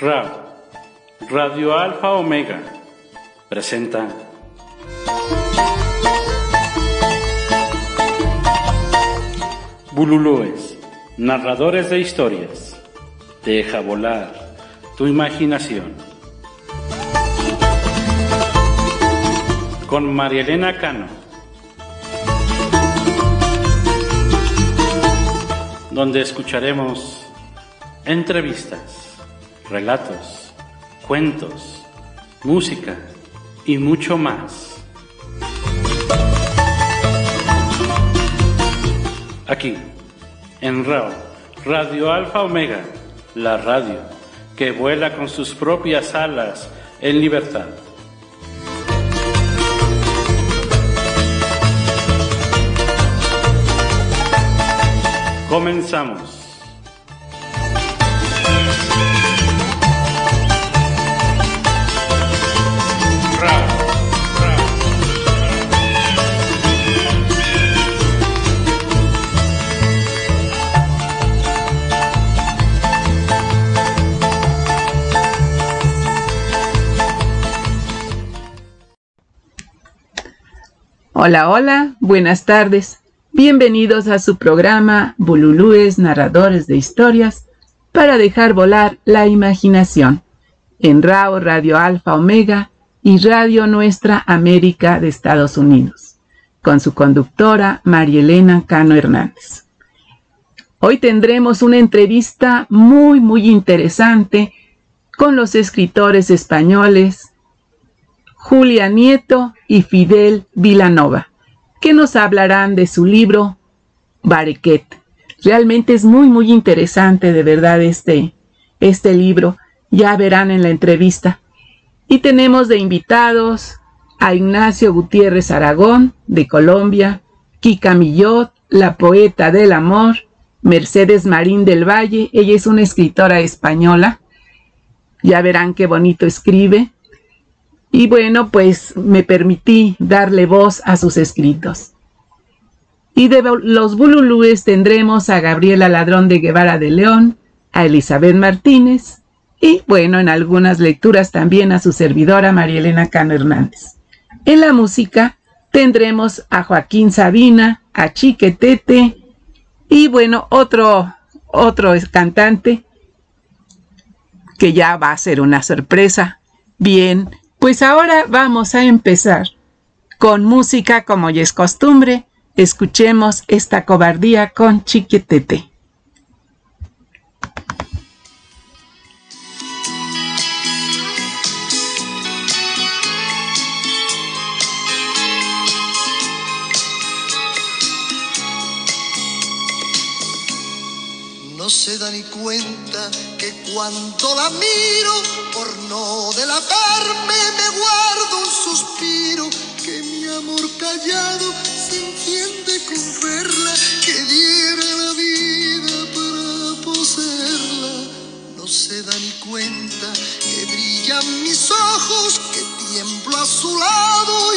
Radio Alfa Omega, presenta Bululúes, narradores de historias. Deja volar tu imaginación. Con María Elena Cano. Donde escucharemos entrevistas, relatos, cuentos, música y mucho más. Aquí, en RAO, Radio Alfa Omega, la radio que vuela con sus propias alas en libertad. Comenzamos. Hola, hola, buenas tardes. Bienvenidos a su programa Bululúes Narradores de Historias para dejar volar la imaginación en RAO Radio Alfa Omega y Radio Nuestra América de Estados Unidos, con su conductora Marielena Cano Hernández. Hoy tendremos una entrevista muy, muy interesante con los escritores españoles Julia Nieto y Fidel Vilanova, que nos hablarán de su libro Barequet. Realmente es muy, muy interesante, de verdad, este, este libro. Ya verán en la entrevista. Y tenemos de invitados a Ignacio Gutiérrez Aragón, de Colombia, Kika Millot, la poeta del amor, Mercedes Marín del Valle, ella es una escritora española. Ya verán qué bonito escribe. Y bueno, pues me permití darle voz a sus escritos. Y de los Bululúes tendremos a Gabriela Ladrón de Guevara de León, a Elizabeth Martínez y bueno, en algunas lecturas también a su servidora María Elena Cano Hernández. En la música tendremos a Joaquín Sabina, a Chiquetete y bueno, otro, otro cantante que ya va a ser una sorpresa. Bien, pues ahora vamos a empezar con música como ya es costumbre. Escuchemos esta cobardía con Chiquitete. No se da ni cuenta cuando la miro, por no delatarme, me guardo un suspiro, que mi amor callado se entiende con verla, que diera la vida para poseerla. No se da ni cuenta que brillan mis ojos, que tiemblo a su lado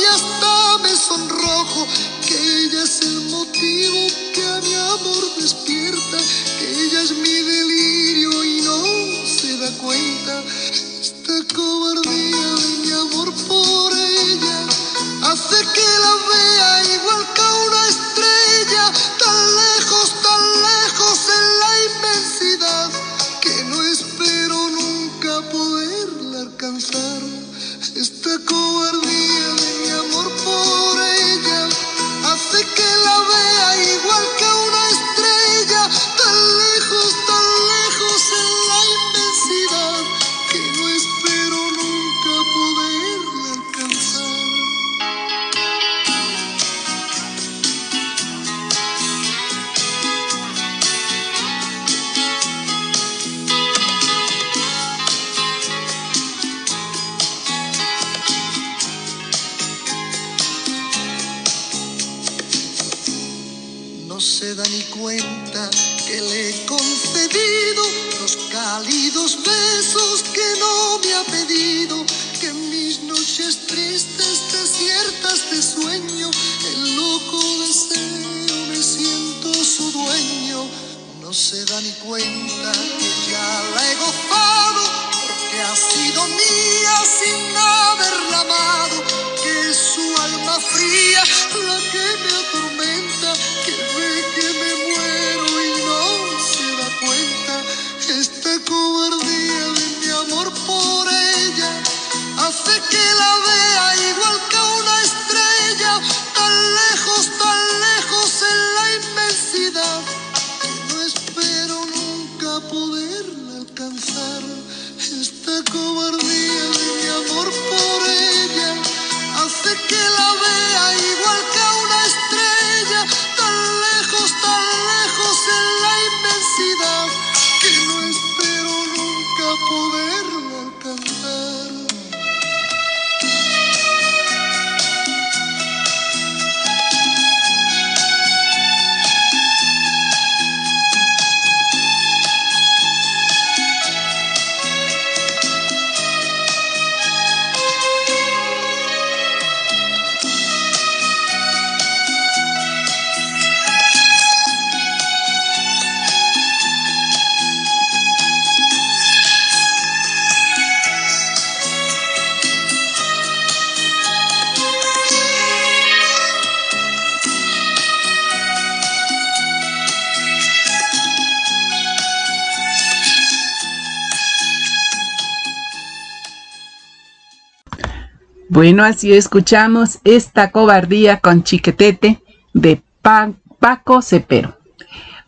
Bueno, así escuchamos esta cobardía con chiquetete de Pa- Paco Cepero.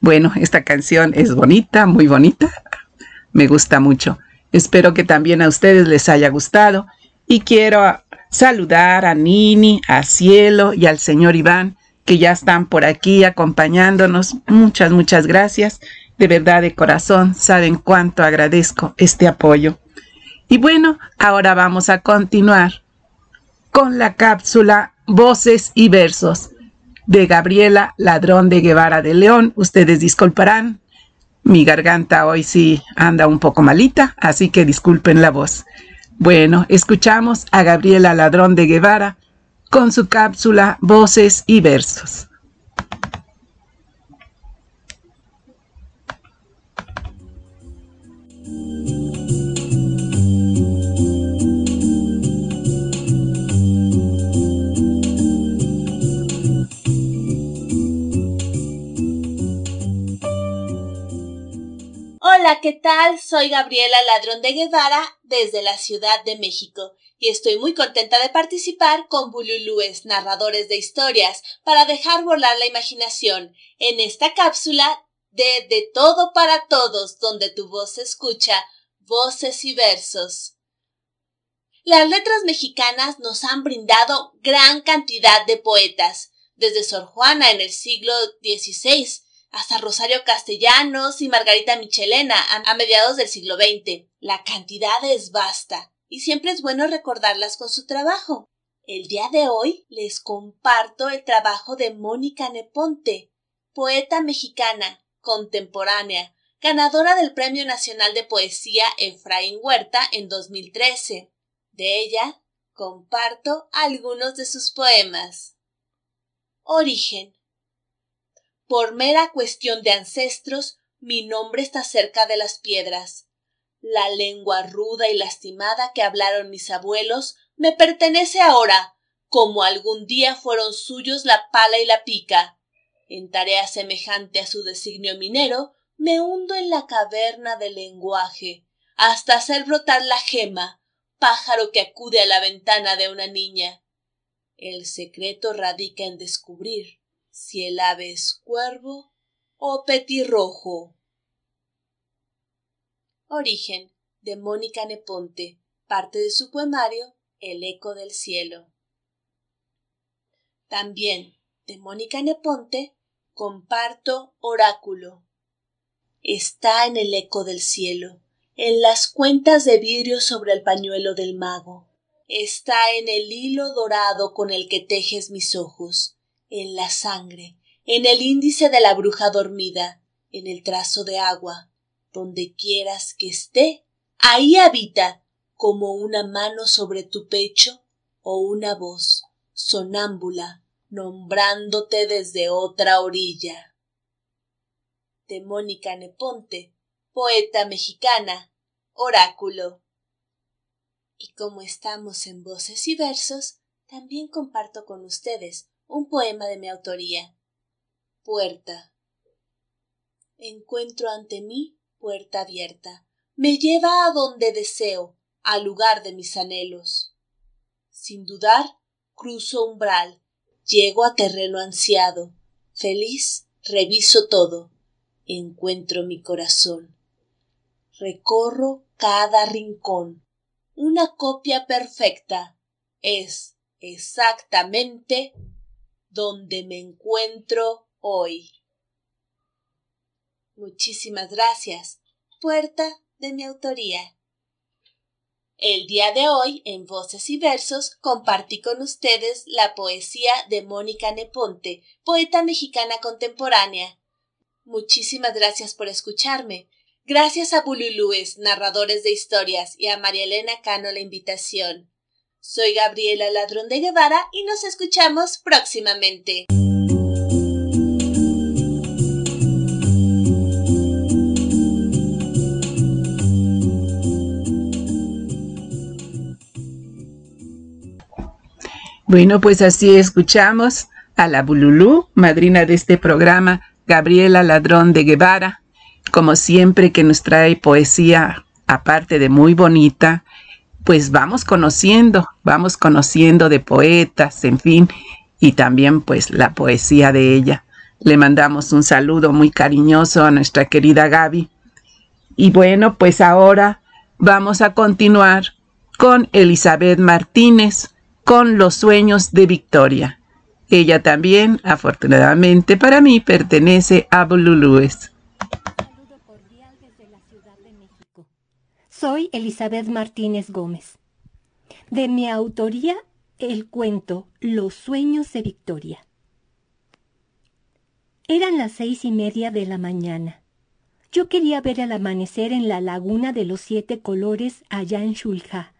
Bueno, esta canción es bonita, muy bonita. Me gusta mucho. Espero que también a ustedes les haya gustado. Y quiero saludar a Nini, a Cielo y al señor Iván, que ya están por aquí acompañándonos. Muchas, muchas gracias. De verdad, de corazón, saben cuánto agradezco este apoyo. Y bueno, ahora vamos a continuar con la cápsula Voces y Versos de Gabriela Ladrón de Guevara de León. Ustedes disculparán, mi garganta hoy sí anda un poco malita, así que disculpen la voz. Bueno, escuchamos a Gabriela Ladrón de Guevara con su cápsula Voces y Versos. Hola, ¿qué tal? Soy Gabriela Ladrón de Guevara desde la Ciudad de México y estoy muy contenta de participar con Bululúes, narradores de historias, para dejar volar la imaginación en esta cápsula de De todo para todos, donde tu voz se escucha, voces y versos. Las letras mexicanas nos han brindado gran cantidad de poetas, desde Sor Juana en el siglo XVI hasta Rosario Castellanos y Margarita Michelena a, mediados del siglo XX. La cantidad es vasta y siempre es bueno recordarlas con su trabajo. El día de hoy les comparto el trabajo de Mónica Neponte, poeta mexicana, contemporánea, ganadora del Premio Nacional de Poesía Efraín Huerta en 2013. De ella comparto algunos de sus poemas. Origen. Por mera cuestión de ancestros, mi nombre está cerca de las piedras. La lengua ruda y lastimada que hablaron mis abuelos me pertenece ahora, como algún día fueron suyos la pala y la pica. En tarea semejante a su designio minero, me hundo en la caverna del lenguaje, hasta hacer brotar la gema, pájaro que acude a la ventana de una niña. El secreto radica en descubrir si el ave es cuervo o petirrojo. Origen de Mónica Neponte, parte de su poemario El eco del cielo. También de Mónica Neponte comparto Oráculo. Está en el eco del cielo, en las cuentas de vidrio sobre el pañuelo del mago. Está en el hilo dorado con el que tejes mis ojos en la sangre, en el índice de la bruja dormida, en el trazo de agua, donde quieras que esté, ahí habita, como una mano sobre tu pecho o una voz sonámbula nombrándote desde otra orilla. De Mónica Neponte, poeta mexicana, oráculo. Y como estamos en voces y versos, también comparto con ustedes un poema de mi autoría. Puerta. Encuentro ante mí puerta abierta. Me lleva a donde deseo, al lugar de mis anhelos. Sin dudar, cruzo umbral, llego a terreno ansiado. Feliz, reviso todo. Encuentro mi corazón. Recorro cada rincón. Una copia perfecta es exactamente donde me encuentro hoy. Muchísimas gracias. Puerta de mi autoría. El día de hoy, en Voces y Versos, compartí con ustedes la poesía de Mónica Neponte, poeta mexicana contemporánea. Muchísimas gracias por escucharme. Gracias a Bululúes, narradores de historias, y a María Elena Cano la invitación. Soy Gabriela Ladrón de Guevara y nos escuchamos próximamente. Bueno, pues así escuchamos a la Bululú, madrina de este programa, Gabriela Ladrón de Guevara, como siempre que nos trae poesía, aparte de muy bonita, pues vamos conociendo, vamos conociendo de poetas, en fin, y también pues la poesía de ella. Le mandamos un saludo muy cariñoso a nuestra querida Gaby. Y bueno, pues ahora vamos a continuar con Elizabeth Martínez, con Los sueños de Victoria. Ella también, afortunadamente para mí, pertenece a Bululúes. Soy Elizabeth Martínez Gómez. De mi autoría, el cuento Los sueños de Victoria. Eran las seis y media de la mañana. Yo quería ver el amanecer en la laguna de los siete colores allá en Shulja,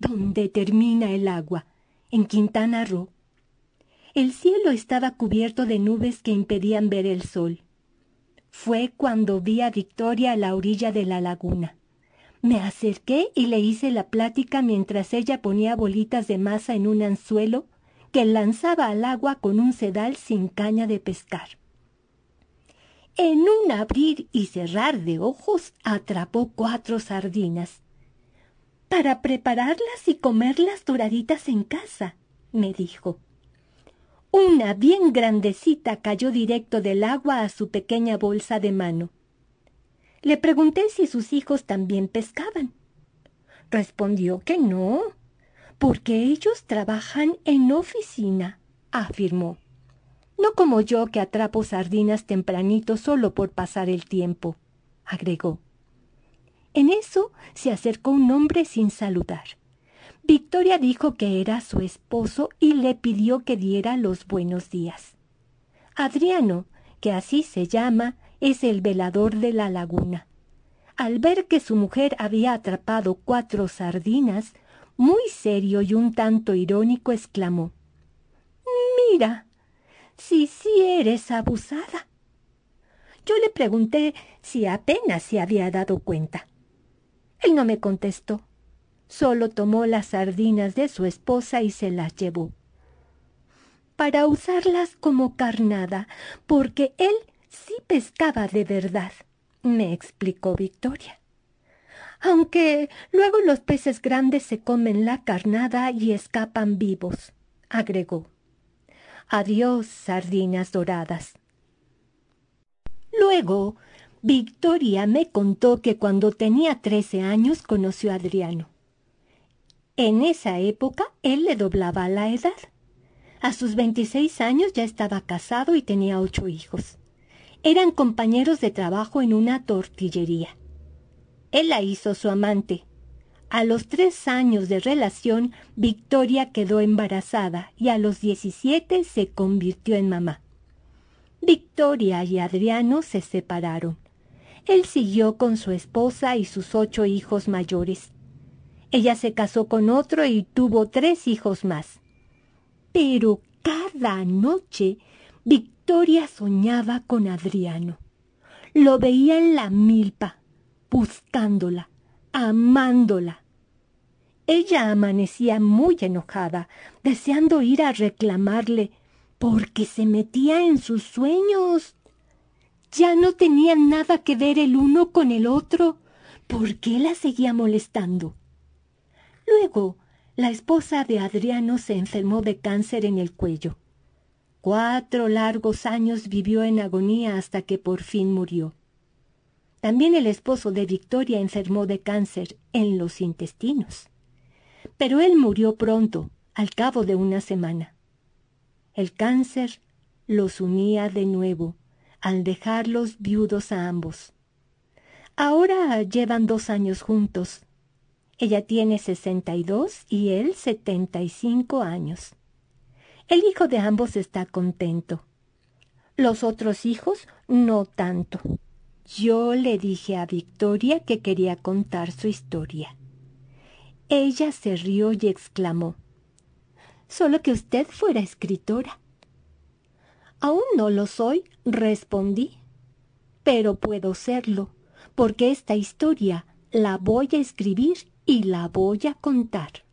donde termina el agua, en Quintana Roo. El cielo estaba cubierto de nubes que impedían ver el sol. Fue cuando vi a Victoria a la orilla de la laguna. Me acerqué y le hice la plática mientras ella ponía bolitas de masa en un anzuelo que lanzaba al agua con un sedal sin caña de pescar. En un abrir y cerrar de ojos atrapó cuatro sardinas. Para prepararlas y comerlas doraditas en casa, me dijo. Una bien grandecita cayó directo del agua a su pequeña bolsa de mano. Le pregunté si sus hijos también pescaban. Respondió que no, porque ellos trabajan en oficina, afirmó. No como yo que atrapo sardinas tempranito solo por pasar el tiempo, agregó. En eso se acercó un hombre sin saludar. Victoria dijo que era su esposo y le pidió que diera los buenos días. Adriano, que así se llama, es el velador de la laguna. Al ver que su mujer había atrapado cuatro sardinas, muy serio y un tanto irónico exclamó Mira, si sí eres abusada. Yo le pregunté si apenas se había dado cuenta. Él no me contestó. Solo tomó las sardinas de su esposa y se las llevó. Para usarlas como carnada, porque él sí pescaba de verdad, me explicó Victoria. Aunque luego los peces grandes se comen la carnada y escapan vivos, agregó. Adiós, sardinas doradas. Luego, Victoria me contó que cuando tenía trece años conoció a Adriano. En esa época él le doblaba la edad. A sus veintiséis años ya estaba casado y tenía ocho hijos. Eran compañeros de trabajo en una tortillería. Él la hizo su amante. A los tres años de relación, Victoria quedó embarazada y a los diecisiete se convirtió en mamá. Victoria y Adriano se separaron. Él siguió con su esposa y sus ocho hijos mayores. Ella se casó con otro y tuvo tres hijos más. Pero cada noche Victoria soñaba con Adriano. Lo veía en la milpa, buscándola, amándola. Ella amanecía muy enojada, deseando ir a reclamarle, porque se metía en sus sueños. Ya no tenían nada que ver el uno con el otro. ¿Por qué la seguía molestando? Luego, la esposa de Adriano se enfermó de cáncer en el cuello. Cuatro largos años vivió en agonía hasta que por fin murió. También el esposo de Victoria enfermó de cáncer en los intestinos. Pero él murió pronto, al cabo de una semana. El cáncer los unía de nuevo, al dejarlos viudos a ambos. Ahora llevan dos años juntos. Ella tiene sesenta y dos y él setenta y cinco años. El hijo de ambos está contento. Los otros hijos no tanto. Yo le dije a Victoria que quería contar su historia. Ella se rió y exclamó Solo que usted fuera escritora. Aún no lo soy, respondí. Pero puedo serlo, porque esta historia la voy a escribir y la voy a contar.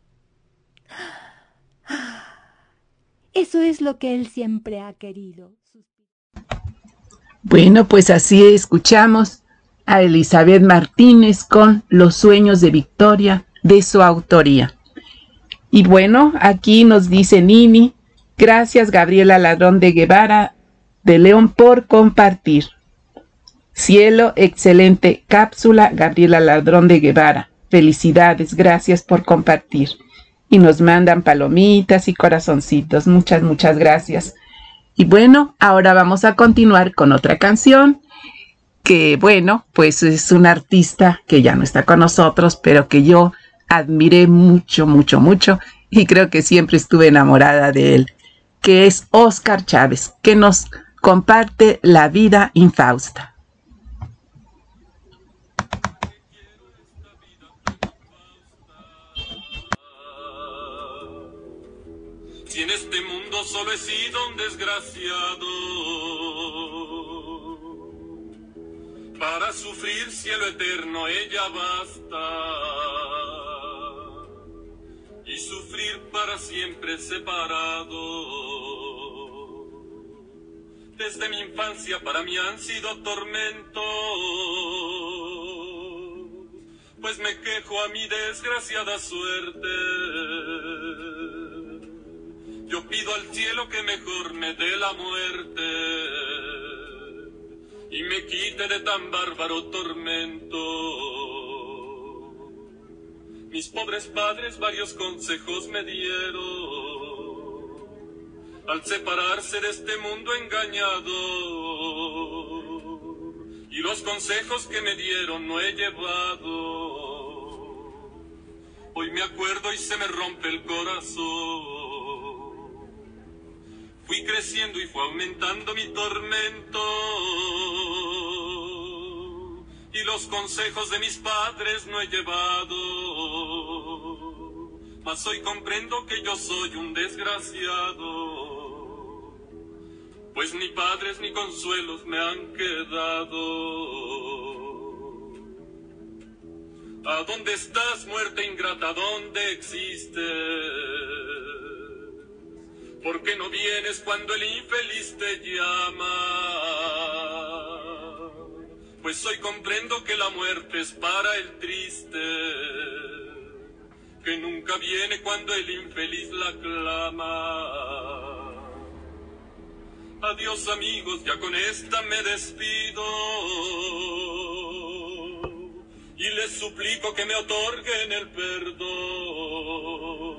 Eso es lo que él siempre ha querido. Bueno, pues así escuchamos a Elizabeth Martínez con Los sueños de Victoria de su autoría. Y bueno, aquí nos dice Nini, gracias Gabriela Ladrón de Guevara de León por compartir. Cielo, excelente cápsula, Gabriela Ladrón de Guevara. Felicidades, gracias por compartir. Y nos mandan palomitas y corazoncitos. Muchas, muchas gracias. Y bueno, ahora vamos a continuar con otra canción que, bueno, pues es un artista que ya no está con nosotros, pero que yo admiré mucho, mucho, mucho y creo que siempre estuve enamorada de él, que es Oscar Chávez, que nos comparte la vida infausta. Solo he sido un desgraciado, para sufrir cielo eterno ella basta. Y sufrir para siempre separado. Desde mi infancia para mí han sido tormentos, pues me quejo a mi desgraciada suerte yo pido al cielo que mejor me dé la muerte y me quite de tan bárbaro tormento. Mis pobres padres varios consejos me dieron al separarse de este mundo engañado. Y los consejos que me dieron no he llevado. Hoy me acuerdo y se me rompe el corazón. Fui creciendo y fue aumentando mi tormento. Y los consejos de mis padres no he llevado. Mas hoy comprendo que yo soy un desgraciado. Pues ni padres ni consuelos me han quedado. ¿A dónde estás, muerte ingrata? ¿Dónde existes? ¿Por qué no vienes cuando el infeliz te llama? Pues hoy comprendo que la muerte es para el triste, que nunca viene cuando el infeliz la clama. Adiós amigos, ya con esta me despido y les suplico que me otorguen el perdón.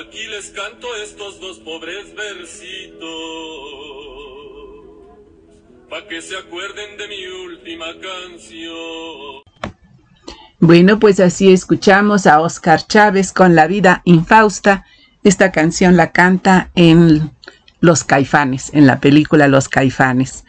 Aquí les canto estos dos pobres versitos, pa' que se acuerden de mi última canción. Bueno, pues así escuchamos a Oscar Chávez con La vida infausta. Esta canción la canta en Los Caifanes, en la película Los Caifanes.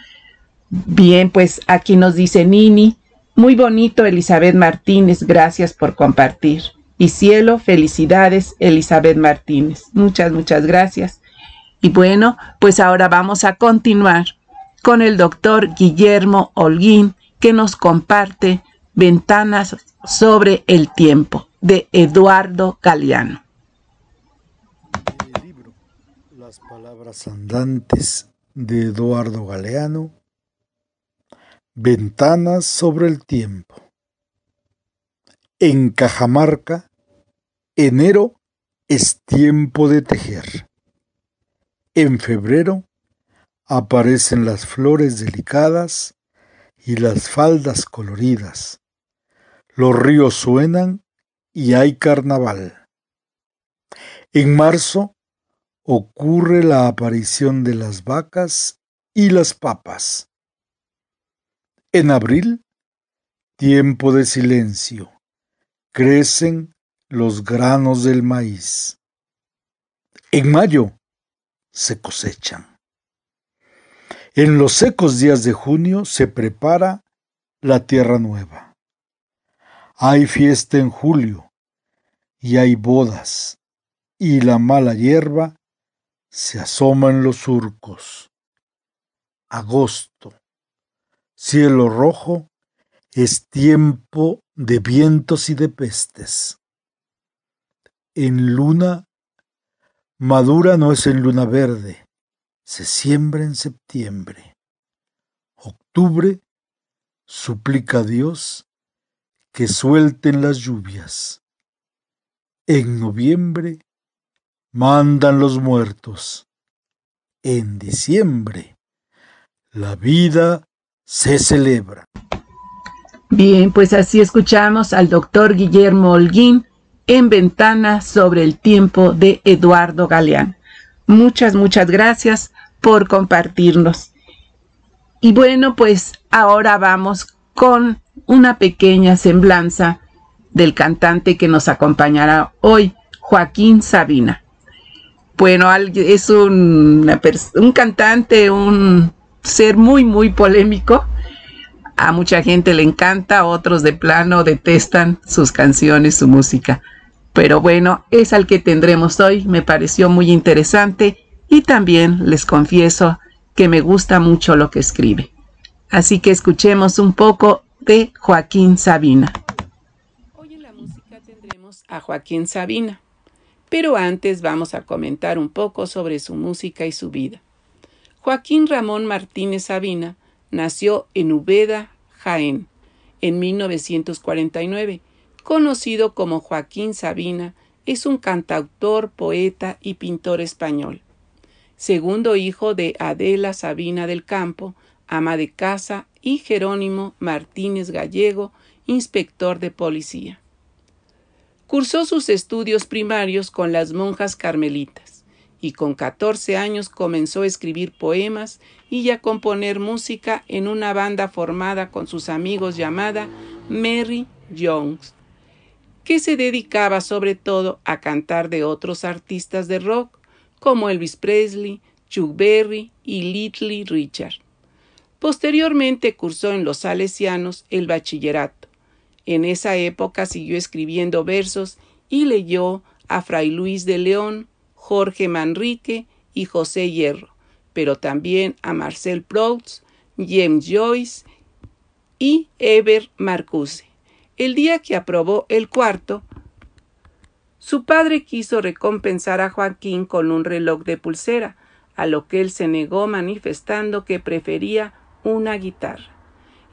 Bien, pues aquí nos dice Nini, muy bonito Elizabeth Martínez, gracias por compartir y cielo, felicidades, Elizabeth Martínez. Muchas, muchas gracias. Y bueno, pues ahora vamos a continuar con el doctor Guillermo Holguín, que nos comparte ventanas sobre el tiempo. de Eduardo Galeano. El libro Las palabras andantes de Eduardo Galeano. Ventanas sobre el tiempo. En Cajamarca, enero es tiempo de tejer. En febrero aparecen las flores delicadas y las faldas coloridas. Los ríos suenan y hay carnaval. En marzo ocurre la aparición de las vacas y las papas. En abril, tiempo de silencio, crecen los granos del maíz. En mayo se cosechan. En los secos días de junio se prepara la tierra nueva. Hay fiesta en julio y hay bodas y la mala hierba se asoma en los surcos. Agosto, cielo rojo, es tiempo de vientos y de pestes. En luna, madura no es en luna verde, se siembra en septiembre. Octubre suplica a Dios que suelten las lluvias. En noviembre mandan los muertos. En diciembre la vida se celebra. Bien, pues así escuchamos al doctor Guillermo Holguín en Ventana sobre el tiempo de Eduardo Galeán. Muchas, muchas gracias por compartirnos. Y bueno, pues ahora vamos con una pequeña semblanza del cantante que nos acompañará hoy, Joaquín Sabina. Bueno, es un, un cantante, un ser muy, muy polémico. A mucha gente le encanta, otros de plano detestan sus canciones, su música. Pero bueno, es al que tendremos hoy, me pareció muy interesante y también les confieso que me gusta mucho lo que escribe. Así que escuchemos un poco de Joaquín Sabina. Hoy en la música tendremos a Joaquín Sabina, pero antes vamos a comentar un poco sobre su música y su vida. Joaquín Ramón Martínez Sabina nació en Ubeda, Jaén, en 1949. Conocido como Joaquín Sabina, es un cantautor, poeta y pintor español segundo hijo de Adela Sabina del Campo, ama de casa, y Jerónimo Martínez Gallego, inspector de policía. Cursó sus estudios primarios con las monjas carmelitas y con 14 años comenzó a escribir poemas y a componer música en una banda formada con sus amigos llamada Mary Jones, que se dedicaba sobre todo a cantar de otros artistas de rock como Elvis Presley, Chuck Berry y Little Richard. Posteriormente cursó en los Salesianos el bachillerato. En esa época siguió escribiendo versos y leyó a Fray Luis de León, Jorge Manrique y José Hierro, pero también a Marcel Proust, James Joyce y Eber Marcuse. El día que aprobó el cuarto, su padre quiso recompensar a Joaquín con un reloj de pulsera, a lo que él se negó manifestando que prefería una guitarra.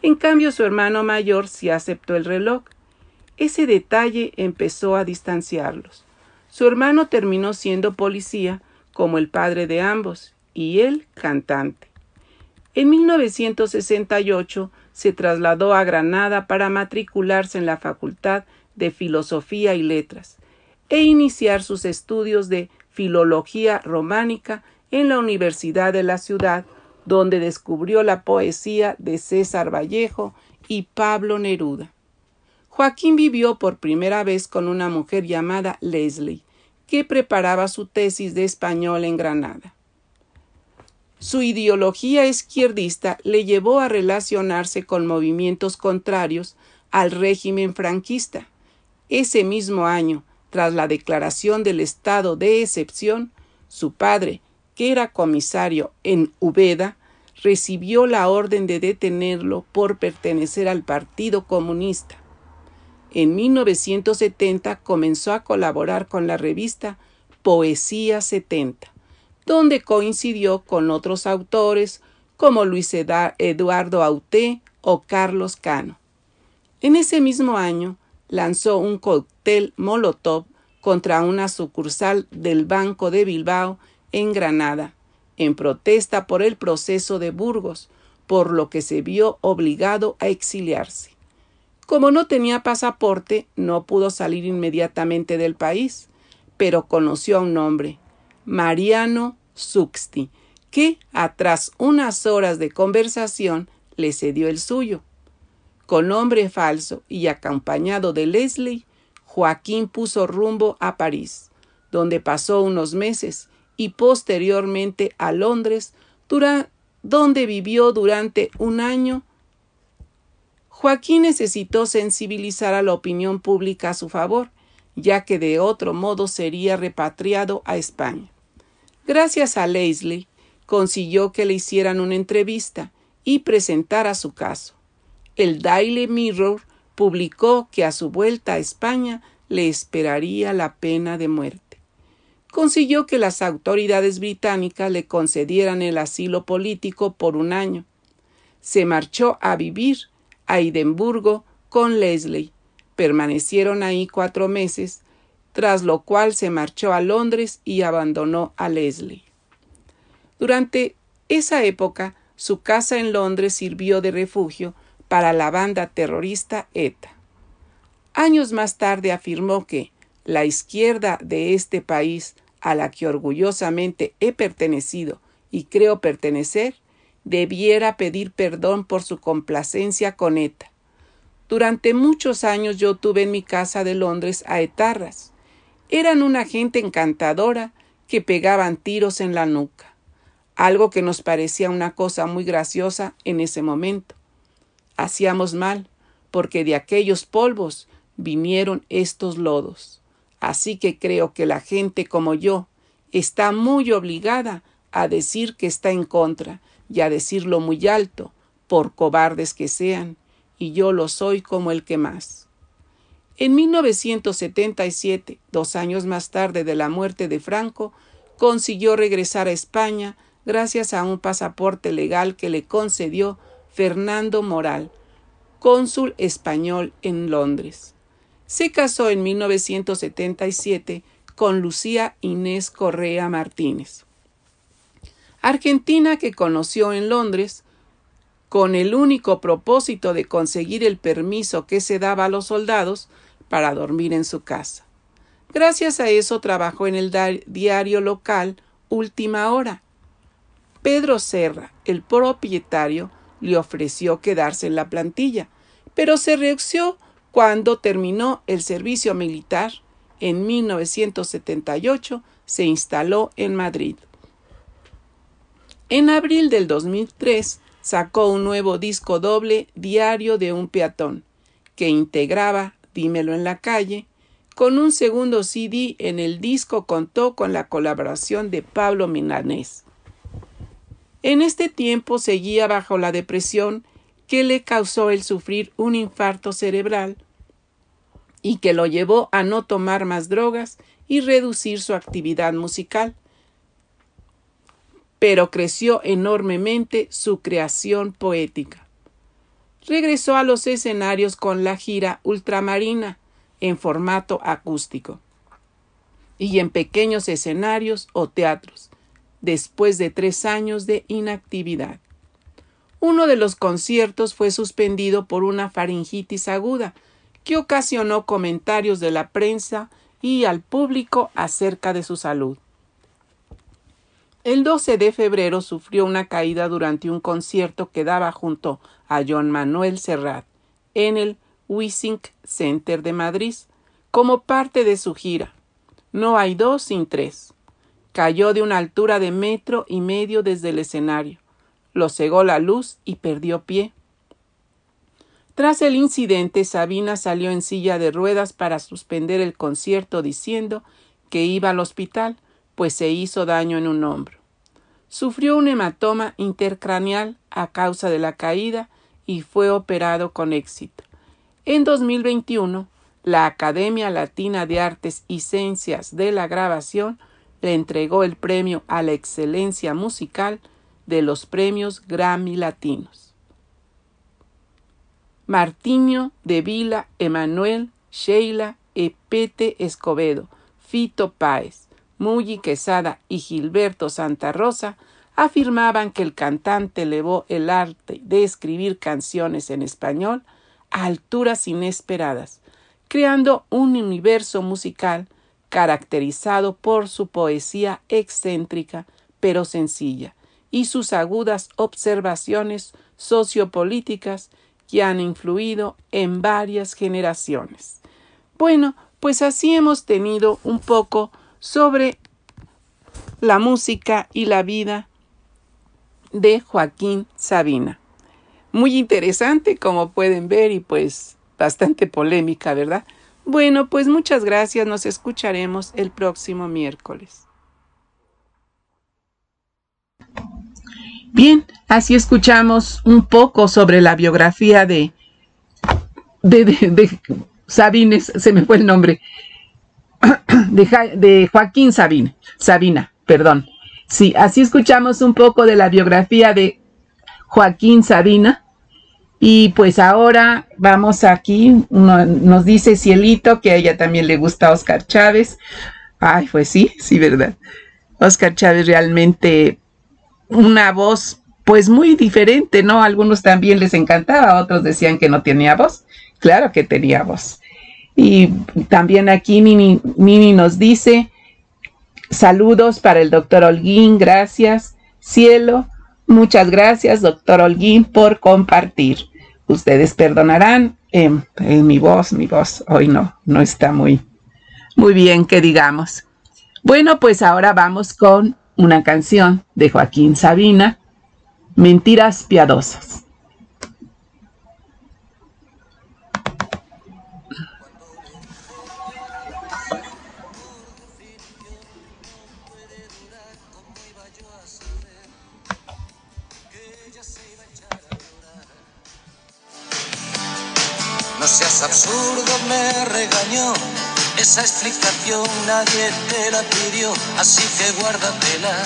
En cambio, su hermano mayor sí aceptó el reloj. Ese detalle empezó a distanciarlos. Su hermano terminó siendo policía, como el padre de ambos, y él cantante. En 1968 se trasladó a Granada para matricularse en la Facultad de Filosofía y Letras e iniciar sus estudios de filología románica en la Universidad de la ciudad, donde descubrió la poesía de César Vallejo y Pablo Neruda. Joaquín vivió por primera vez con una mujer llamada Leslie, que preparaba su tesis de español en Granada. Su ideología izquierdista le llevó a relacionarse con movimientos contrarios al régimen franquista. Ese mismo año, tras la declaración del estado de excepción, su padre, que era comisario en Ubeda, recibió la orden de detenerlo por pertenecer al Partido Comunista. En 1970 comenzó a colaborar con la revista Poesía 70, donde coincidió con otros autores como Luis Eduardo Auté o Carlos Cano. En ese mismo año lanzó un cóctel Molotov contra una sucursal del Banco de Bilbao en Granada, en protesta por el proceso de Burgos, por lo que se vio obligado a exiliarse. Como no tenía pasaporte, no pudo salir inmediatamente del país, pero conoció a un hombre, Mariano Suxti, que, tras unas horas de conversación, le cedió el suyo. Con nombre falso y acompañado de Leslie, Joaquín puso rumbo a París, donde pasó unos meses, y posteriormente a Londres, donde vivió durante un año. Joaquín necesitó sensibilizar a la opinión pública a su favor, ya que de otro modo sería repatriado a España. Gracias a Leslie, consiguió que le hicieran una entrevista y presentara su caso. El Daily Mirror publicó que a su vuelta a España le esperaría la pena de muerte. Consiguió que las autoridades británicas le concedieran el asilo político por un año. Se marchó a vivir a Edimburgo con Leslie. Permanecieron ahí cuatro meses, tras lo cual se marchó a Londres y abandonó a Leslie. Durante esa época, su casa en Londres sirvió de refugio para la banda terrorista ETA. Años más tarde afirmó que la izquierda de este país, a la que orgullosamente he pertenecido y creo pertenecer, debiera pedir perdón por su complacencia con ETA. Durante muchos años yo tuve en mi casa de Londres a etarras. Eran una gente encantadora que pegaban tiros en la nuca, algo que nos parecía una cosa muy graciosa en ese momento. Hacíamos mal, porque de aquellos polvos vinieron estos lodos. Así que creo que la gente como yo está muy obligada a decir que está en contra y a decirlo muy alto, por cobardes que sean, y yo lo soy como el que más. En 1977, dos años más tarde de la muerte de Franco, consiguió regresar a España gracias a un pasaporte legal que le concedió Fernando Moral, cónsul español en Londres. Se casó en 1977 con Lucía Inés Correa Martínez. Argentina que conoció en Londres con el único propósito de conseguir el permiso que se daba a los soldados para dormir en su casa. Gracias a eso trabajó en el diario local Última Hora, Pedro Serra, el propietario, le ofreció quedarse en la plantilla, pero se reaccionó cuando terminó el servicio militar en 1978 se instaló en Madrid. En abril del 2003 sacó un nuevo disco doble Diario de un peatón, que integraba Dímelo en la calle. Con un segundo CD en el disco contó con la colaboración de Pablo Milanés. En este tiempo seguía bajo la depresión que le causó el sufrir un infarto cerebral y que lo llevó a no tomar más drogas y reducir su actividad musical. Pero creció enormemente su creación poética. Regresó a los escenarios con la gira Ultramarina en formato acústico y en pequeños escenarios o teatros, después de tres años de inactividad. Uno de los conciertos fue suspendido por una faringitis aguda, que ocasionó comentarios de la prensa y al público acerca de su salud. El 12 de febrero sufrió una caída durante un concierto que daba junto a John Manuel Serrat en el Wissink Center de Madrid como parte de su gira. No hay dos sin tres. Cayó de una altura de metro y medio desde el escenario. Lo cegó la luz y perdió pie. Tras el incidente, Sabina salió en silla de ruedas para suspender el concierto diciendo que iba al hospital, pues se hizo daño en un hombro. Sufrió un hematoma intercraneal a causa de la caída y fue operado con éxito. En 2021 la Academia Latina de Artes y Ciencias de la Grabación le entregó el premio a la excelencia musical de los premios Grammy Latinos. Martinho de Vila, Emanuel, Sheila, Epete Escobedo, Fito Páez, Muyi Quesada y Gilberto Santa Rosa afirmaban que el cantante elevó el arte de escribir canciones en español a alturas inesperadas, creando un universo musical caracterizado por su poesía excéntrica pero sencilla y sus agudas observaciones sociopolíticas que han influido en varias generaciones. Bueno, pues así hemos tenido un poco sobre la música y la vida de Joaquín Sabina. Muy interesante, como pueden ver, y pues bastante polémica, ¿verdad? Bueno, pues muchas gracias, nos escucharemos el próximo miércoles. Bien, así escuchamos un poco sobre la biografía de, de, Sabines, se me fue el nombre, de, de Joaquín Sabina, Sabina, perdón. Sí, así escuchamos un poco de la biografía de Joaquín Sabina. Y pues ahora vamos aquí, nos dice Cielito que a ella también le gusta Oscar Chávez. Ay, pues sí, sí, verdad. Oscar Chávez realmente una voz pues muy diferente, ¿no? Algunos también les encantaba, otros decían que no tenía voz. Claro que tenía voz. Y también aquí Nini, Nini nos dice, saludos para el doctor Holguín, gracias. Cielo, muchas gracias, doctor Holguín, por compartir. Ustedes perdonarán, en mi voz, mi voz hoy no, no está muy, muy bien que digamos. Bueno, pues ahora vamos con una canción de Joaquín Sabina, Mentiras Piadosas. Esa explicación nadie te la pidió, así que guárdatela.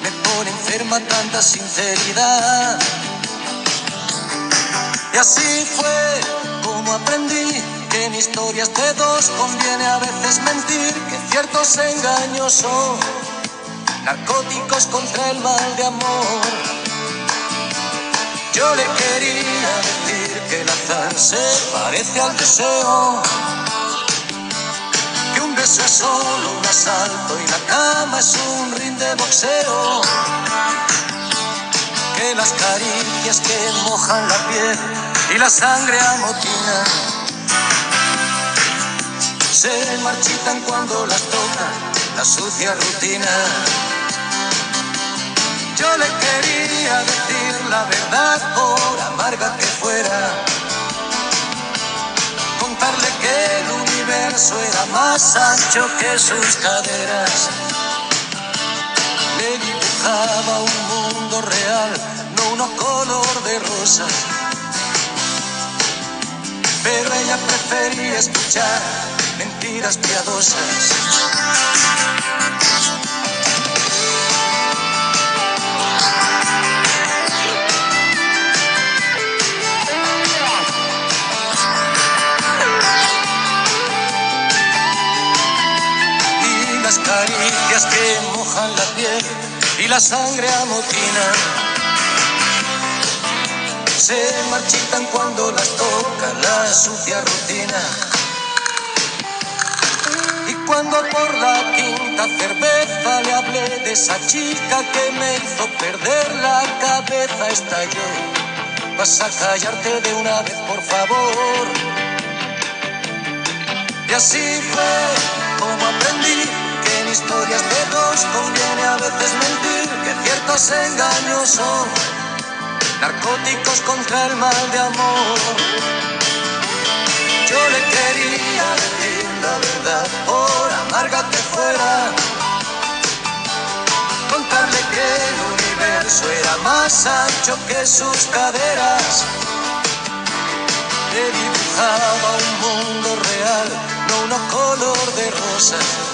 Me pone enferma tanta sinceridad. Y así fue como aprendí que en historias de dos conviene a veces mentir, que ciertos engaños son narcóticos contra el mal de amor. Yo le quería decir que el azar se parece al deseo. Un beso es solo un asalto y la cama es un ring de boxeo. Que las caricias que mojan la piel y la sangre amotina se marchitan cuando las toca la sucia rutina. Yo le quería decir la verdad por amarga que fuera. Contarle que el universo era más ancho que sus caderas. Le dibujaba un mundo real, no uno color de rosa. Pero ella prefería escuchar mentiras piadosas. Que mojan la piel y la sangre amotina. Se marchitan cuando las toca la sucia rutina. Y cuando por la quinta cerveza le hablé de esa chica que me hizo perder la cabeza, estalló. Vas a callarte de una vez, por favor. Y así fue como aprendí historias de dos conviene a veces mentir, que ciertos engaños son narcóticos contra el mal de amor. Yo le quería decir la verdad, por amarga que fuera, contarle que el universo era más ancho que sus caderas. Le dibujaba un mundo real, no uno color de rosa.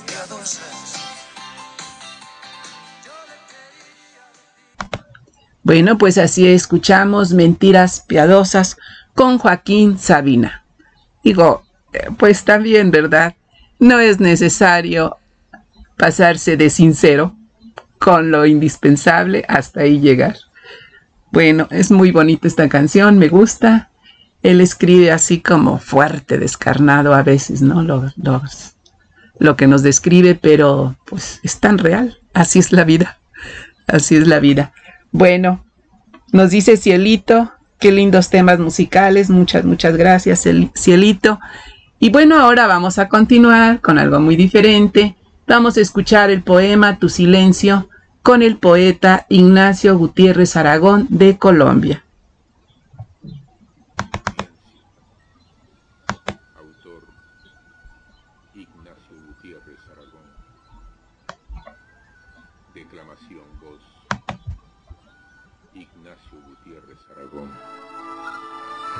piadosas. Bueno, pues así escuchamos Mentiras Piadosas con Joaquín Sabina. Digo, eh, pues también, ¿verdad? No es necesario pasarse de sincero con lo indispensable hasta ahí llegar. Bueno, es muy bonita esta canción, me gusta. Él escribe así como fuerte, descarnado a veces, ¿no? Lo, lo que nos describe, pero pues es tan real. Así es la vida. Así es la vida. Bueno, nos dice Cielito, qué lindos temas musicales, muchas, muchas gracias, Cielito. Y bueno, ahora vamos a continuar con algo muy diferente. Vamos a escuchar el poema Tu silencio con el poeta Ignacio Gutiérrez Aragón de Colombia.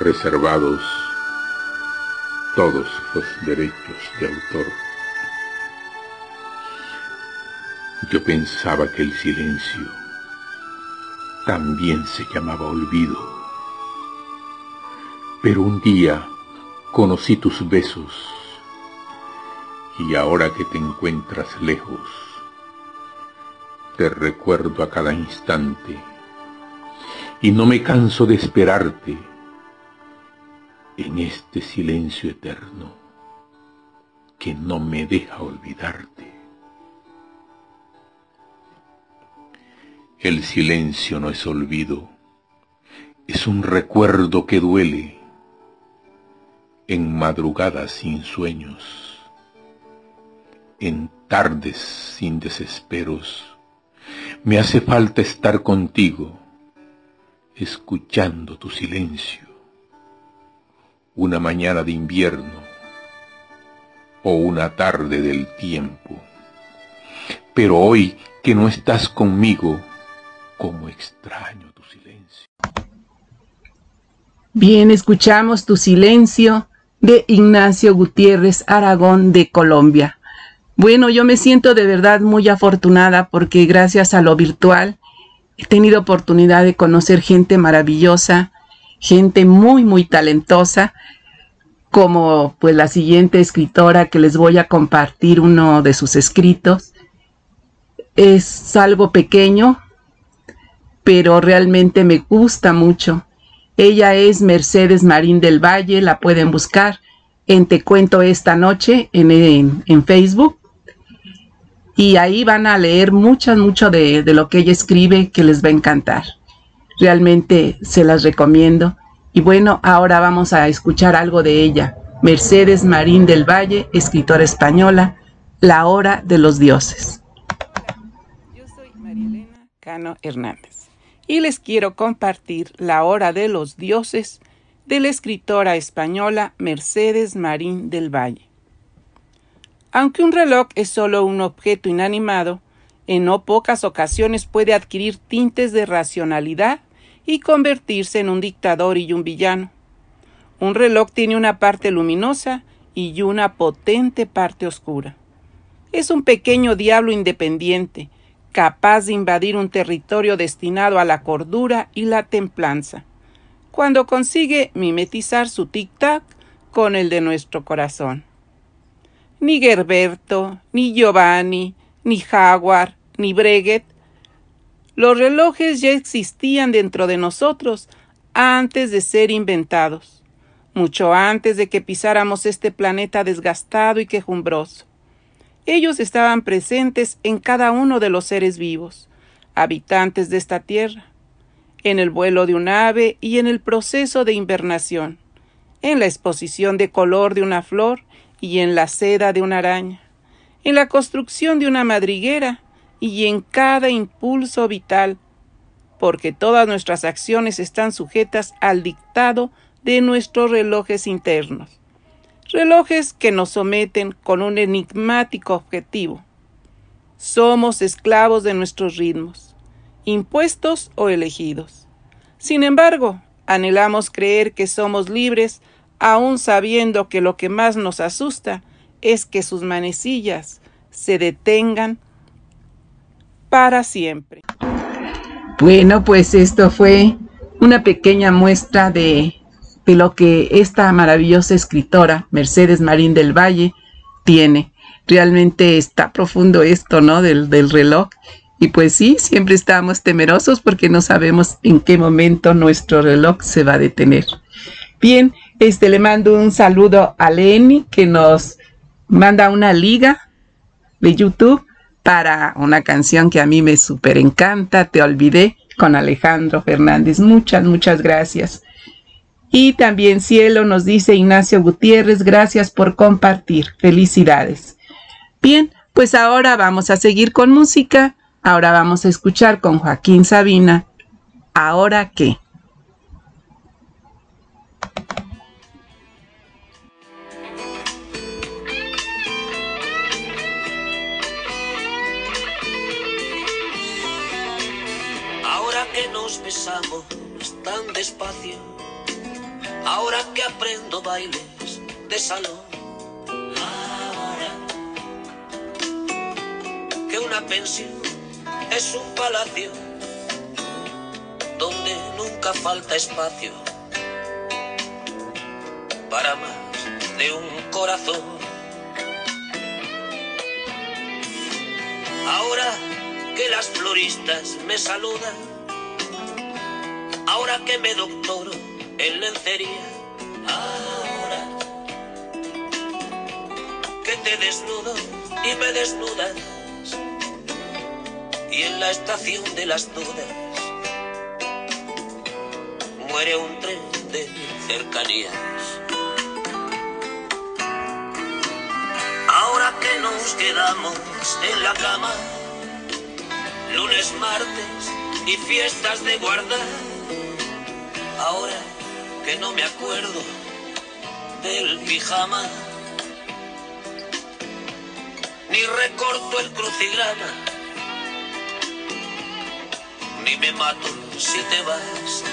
Reservados todos los derechos de autor. Yo pensaba que el silencio también se llamaba olvido, pero un día conocí tus besos y ahora que te encuentras lejos, te recuerdo a cada instante y no me canso de esperarte en este silencio eterno que no me deja olvidarte. El silencio no es olvido, es un recuerdo que duele en madrugadas sin sueños, en tardes sin desesperos. Me hace falta estar contigo, escuchando tu silencio una mañana de invierno o una tarde del tiempo. Pero hoy que no estás conmigo, como extraño tu silencio. Bien, escuchamos tu silencio de Ignacio Gutiérrez Aragón de Colombia. Bueno, yo me siento de verdad muy afortunada porque gracias a lo virtual he tenido oportunidad de conocer gente maravillosa, gente muy, muy talentosa, como pues la siguiente escritora que les voy a compartir uno de sus escritos. Es algo pequeño, pero realmente me gusta mucho. Ella es Mercedes Marín del Valle, la pueden buscar en Te Cuento esta noche en, en, Facebook. Y ahí van a leer mucho, mucho de, de lo que ella escribe que les va a encantar. Realmente se las recomiendo. Y bueno, ahora vamos a escuchar algo de ella. Mercedes Marín del Valle, escritora española, La Hora de los Dioses. Yo soy María Elena Cano Hernández y les quiero compartir La Hora de los Dioses de la escritora española Mercedes Marín del Valle. Aunque un reloj es solo un objeto inanimado, en no pocas ocasiones puede adquirir tintes de racionalidad y convertirse en un dictador y un villano. Un reloj tiene una parte luminosa y una potente parte oscura. Es un pequeño diablo independiente, capaz de invadir un territorio destinado a la cordura y la templanza, cuando consigue mimetizar su tic-tac con el de nuestro corazón. Ni Gerberto, ni Giovanni, ni Jaguar, ni Breguet los relojes ya existían dentro de nosotros antes de ser inventados, mucho antes de que pisáramos este planeta desgastado y quejumbroso. Ellos estaban presentes en cada uno de los seres vivos, habitantes de esta tierra. en el vuelo de un ave y en el proceso de invernación, en la exposición de color de una flor y en la seda de una araña, en la construcción de una madriguera y en cada impulso vital, porque todas nuestras acciones están sujetas al dictado de nuestros relojes internos, relojes que nos someten con un enigmático objetivo. Somos esclavos de nuestros ritmos, impuestos o elegidos. Sin embargo, anhelamos creer que somos libres aun sabiendo que lo que más nos asusta es que sus manecillas se detengan para siempre. Bueno, pues esto fue una pequeña muestra de, de lo que esta maravillosa escritora, Mercedes Marín del Valle, tiene. Realmente está profundo esto, ¿no? Del, del reloj. Y pues sí, siempre estamos temerosos porque no sabemos en qué momento nuestro reloj se va a detener. Bien, este le mando un saludo a Lenny que nos manda una liga de YouTube para una canción que a mí me súper encanta, Te Olvidé, con Alejandro Fernández. Muchas, muchas gracias. Y también Cielo nos dice Ignacio Gutiérrez, gracias por compartir. Felicidades. Bien, pues ahora vamos a seguir con música. Ahora vamos a escuchar con Joaquín Sabina. ¿Ahora qué? Ahora que aprendo bailes de salón. Ahora que una pensión es un palacio donde nunca falta espacio para más de un corazón. Ahora que las floristas me saludan ahora que me doctoro en lencería, ahora que te desnudo y me desnudas, y en la estación de las dudas muere un tren de cercanías. Ahora que nos quedamos en la cama, lunes, martes y fiestas de guardar ahora que no me acuerdo del pijama, ni recorto el crucigrama, ni me mato si te vas.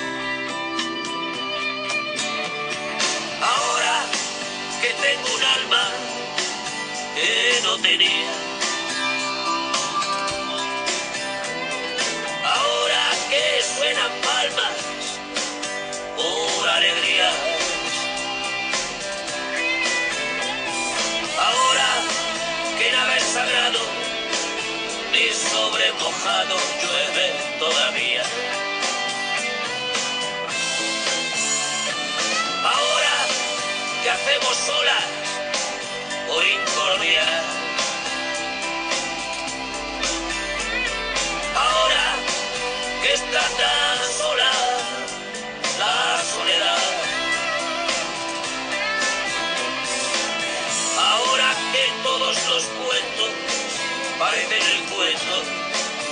Ahora que tengo un alma que no tenía. Ahora que suenan palmas Ahora que nada es sagrado, ni sobre mojado llueve todavía. Ahora que hacemos solas por incordia. Ahora que está tan sola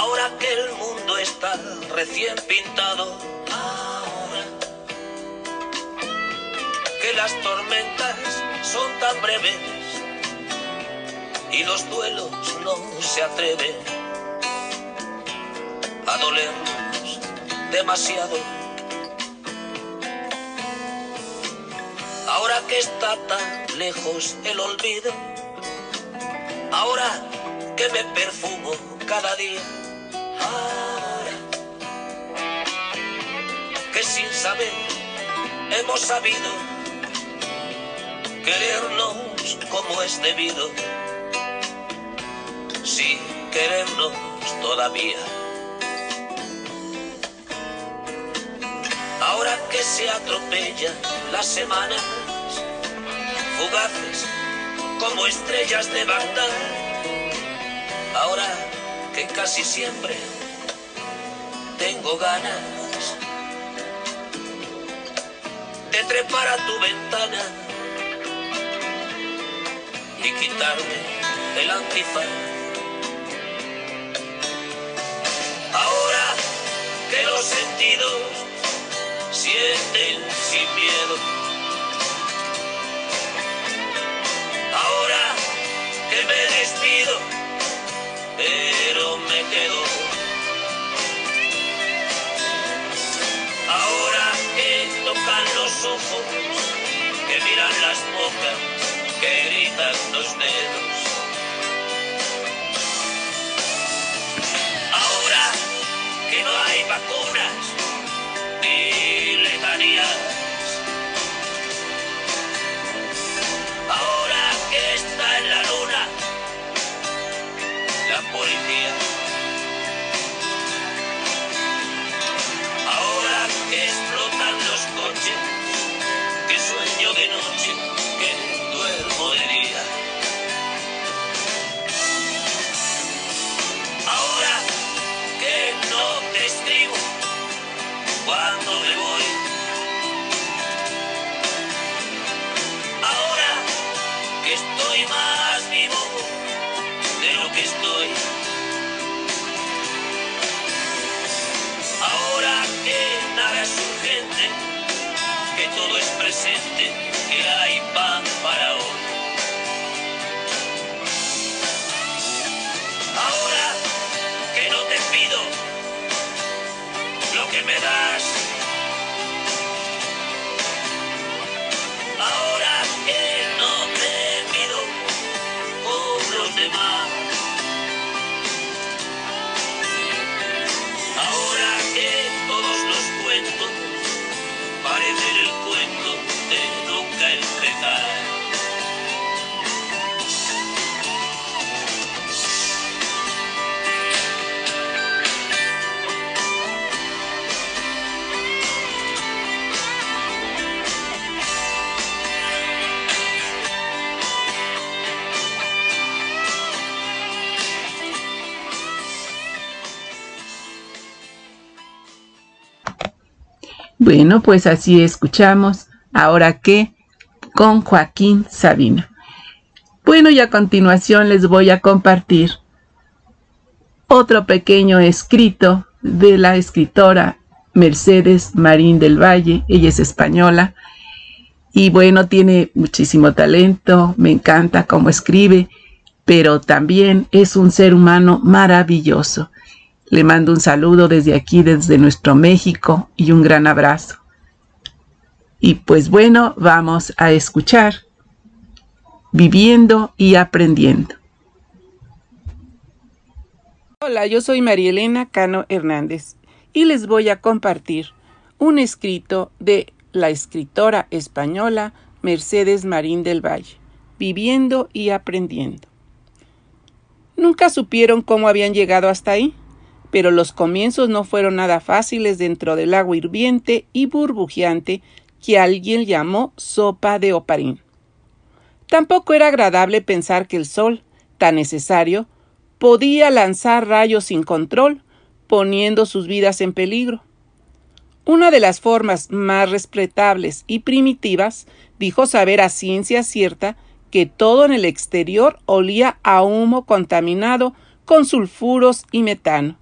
Ahora que el mundo está recién pintado, ahora que las tormentas son tan breves y los duelos no se atreven a dolernos demasiado. Ahora que está tan lejos el olvido, ahora que me perfumo cada día, ahora sin saber hemos sabido querernos como es debido, sin querernos todavía. Ahora que se atropellan las semanas, fugaces como estrellas de banda, ahora que casi siempre tengo ganas de trepar a tu ventana y quitarme el antifaz. Ahora que los sentidos sienten sin miedo. Ahora que me despido, pero me quedo. Ahora que tocan los ojos, que miran las bocas, que gritan los dedos. Bueno, pues así escuchamos. Ahora qué con Joaquín Sabina. Bueno, y a continuación les voy a compartir otro pequeño escrito de la escritora Mercedes Marín del Valle. Ella es española y bueno, tiene muchísimo talento, me encanta cómo escribe, pero también es un ser humano maravilloso. Le mando un saludo desde aquí, desde nuestro México y un gran abrazo. Y pues bueno, vamos a escuchar Viviendo y Aprendiendo. Hola, yo soy María Elena Cano Hernández y les voy a compartir un escrito de la escritora española Mercedes Marín del Valle, Viviendo y Aprendiendo. Nunca supieron cómo habían llegado hasta ahí, pero los comienzos no fueron nada fáciles dentro del agua hirviente y burbujeante que alguien llamó sopa de oparín. Tampoco era agradable pensar que el sol, tan necesario, podía lanzar rayos sin control, poniendo sus vidas en peligro. Una de las formas más respetables y primitivas dijo saber a ciencia cierta que todo en el exterior olía a humo contaminado con sulfuros y metano,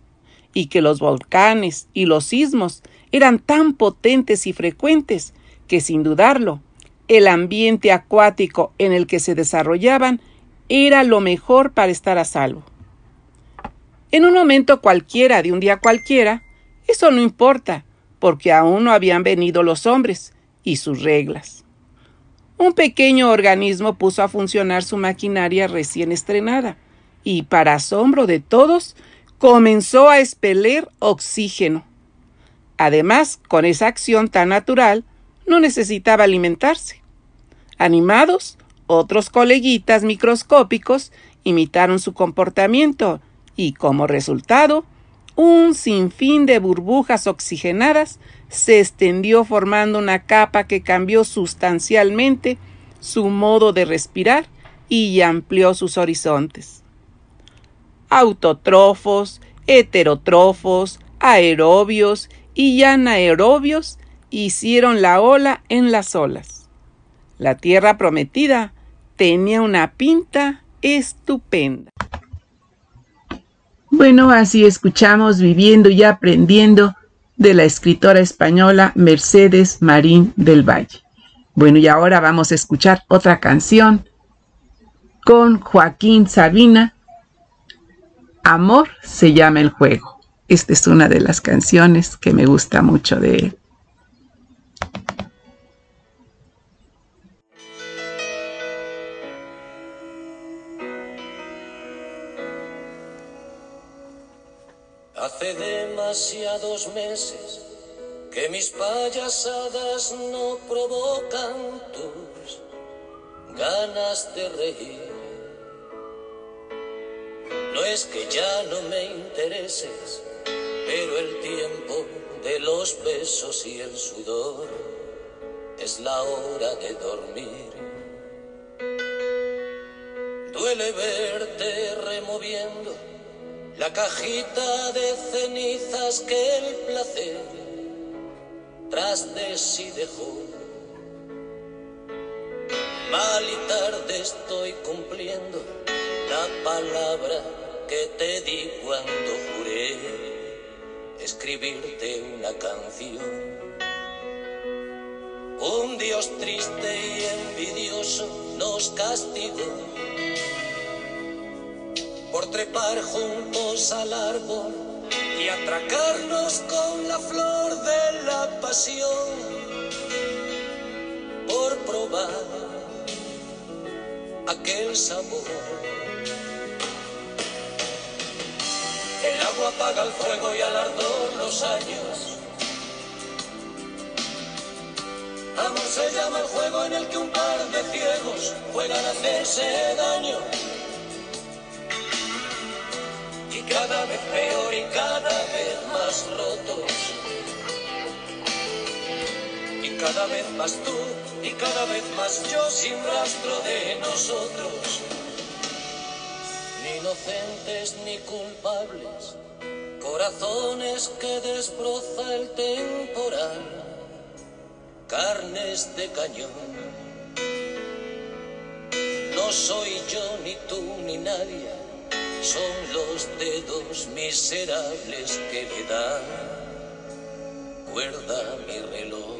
y que los volcanes y los sismos eran tan potentes y frecuentes que sin dudarlo, el ambiente acuático en el que se desarrollaban era lo mejor para estar a salvo. En un momento cualquiera de un día cualquiera, eso no importa, porque aún no habían venido los hombres y sus reglas. Un pequeño organismo puso a funcionar su maquinaria recién estrenada y, para asombro de todos, comenzó a expeler oxígeno. Además, con esa acción tan natural, no necesitaba alimentarse. Animados, otros coleguitas microscópicos imitaron su comportamiento y, como resultado, un sinfín de burbujas oxigenadas se extendió formando una capa que cambió sustancialmente su modo de respirar y amplió sus horizontes. Autotrofos, heterotrofos, aerobios y anaerobios hicieron la ola en las olas. La tierra prometida tenía una pinta estupenda. Bueno, así escuchamos Viviendo y Aprendiendo de la escritora española Mercedes Marín del Valle. Bueno, y ahora vamos a escuchar otra canción con Joaquín Sabina. Amor se llama el juego. Esta es una de las canciones que me gusta mucho de él. Hace demasiados meses que mis payasadas no provocan tus ganas de reír. No es que ya no me intereses, pero el tiempo de los besos y el sudor es la hora de dormir. Duele verte removiendo la cajita de cenizas que el placer tras de sí dejó. Mal y tarde estoy cumpliendo la palabra que te di cuando juré escribirte una canción. Un Dios triste y envidioso nos castigó por trepar juntos al árbol y atracarnos con la flor de la pasión, por probar aquel sabor. Apaga el fuego y al ardor los años. Amor se llama el juego en el que un par de ciegos juegan a hacerse daño cada vez peor y cada vez más rotos. Y cada vez más tú y cada vez más yo sin rastro de nosotros. Inocentes ni culpables, corazones que desbroza el temporal, carnes de cañón. No soy yo ni tú ni nadie son los dedos miserables que le dan cuerda a mi reloj.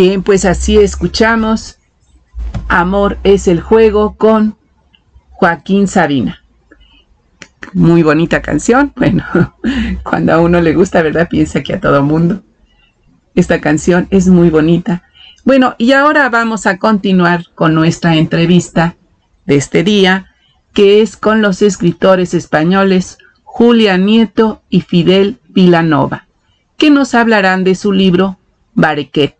Bien, pues así escuchamos Amor es el juego con Joaquín Sabina. Muy bonita canción. Bueno, cuando a uno le gusta, ¿verdad? Piensa que a todo mundo. Esta canción es muy bonita. Bueno, y ahora vamos a continuar con nuestra entrevista de este día, que es con los escritores españoles Julia Nieto y Fidel Vilanova, que nos hablarán de su libro Barequet.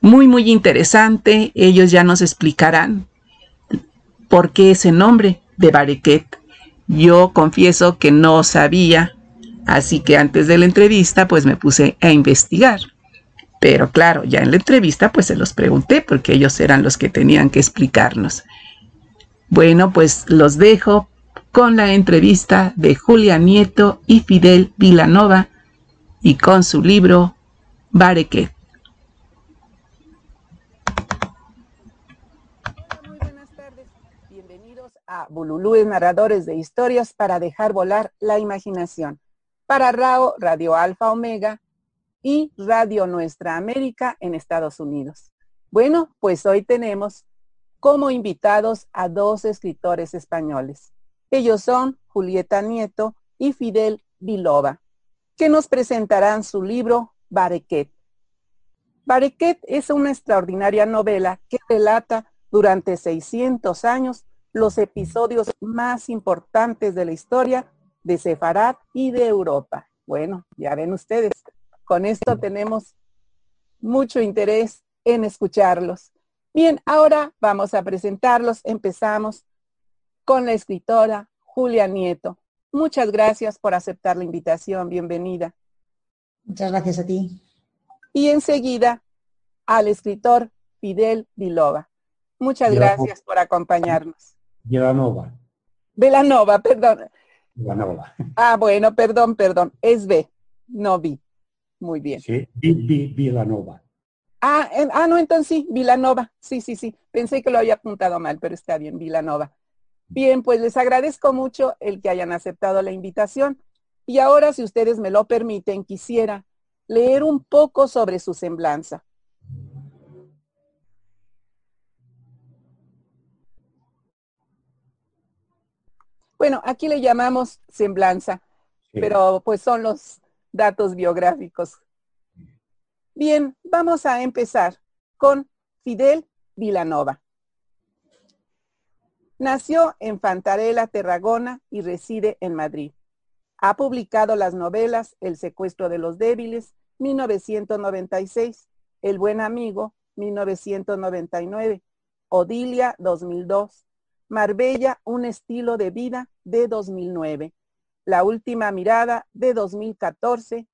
Muy, muy interesante. Ellos ya nos explicarán por qué ese nombre de Barequet. Yo confieso que no sabía, así que antes de la entrevista pues me puse a investigar. Pero claro, ya en la entrevista pues se los pregunté porque ellos eran los que tenían que explicarnos. Bueno, pues los dejo con la entrevista de Julia Nieto y Fidel Vilanova y con su libro Barequet. Muy buenas tardes. Bienvenidos a Bululúes Narradores de Historias para dejar volar la imaginación. Para RAO, Radio Alfa Omega y Radio Nuestra América en Estados Unidos. Bueno, pues hoy tenemos como invitados a dos escritores españoles. Ellos son Julieta Nieto y Fidel Vilova, que nos presentarán su libro Barequet. Barequet es una extraordinaria novela que relata durante 600 años los episodios más importantes de la historia de Sefarad y de Europa. Bueno, ya ven ustedes, con esto tenemos mucho interés en escucharlos. Bien, ahora vamos a presentarlos. Empezamos con la escritora Julia Nieto. Muchas gracias por aceptar la invitación. Bienvenida. Muchas gracias a ti. Y enseguida al escritor Fidel Vilova. Muchas gracias por acompañarnos. Vilanova. Velanova, perdón. Vilanova. Ah, bueno, perdón, perdón. Es B, no vi. Muy bien. Sí, Vilanova. Ah, ah, no, entonces sí, Vilanova. Sí, sí, sí. Pensé que lo había apuntado mal, pero está bien, Vilanova. Bien, pues les agradezco mucho el que hayan aceptado la invitación. Y ahora, si ustedes me lo permiten, quisiera leer un poco sobre su semblanza. Bueno, aquí le llamamos semblanza, sí. pero pues son los datos biográficos. Bien, vamos a empezar con Fidel Vilanova. Nació en Fantarela, Tarragona y reside en Madrid. Ha publicado las novelas El secuestro de los débiles, 1996, El buen amigo, 1999, Odilia, 2002, Marbella, un estilo de vida, de 2009, La última mirada, de 2014,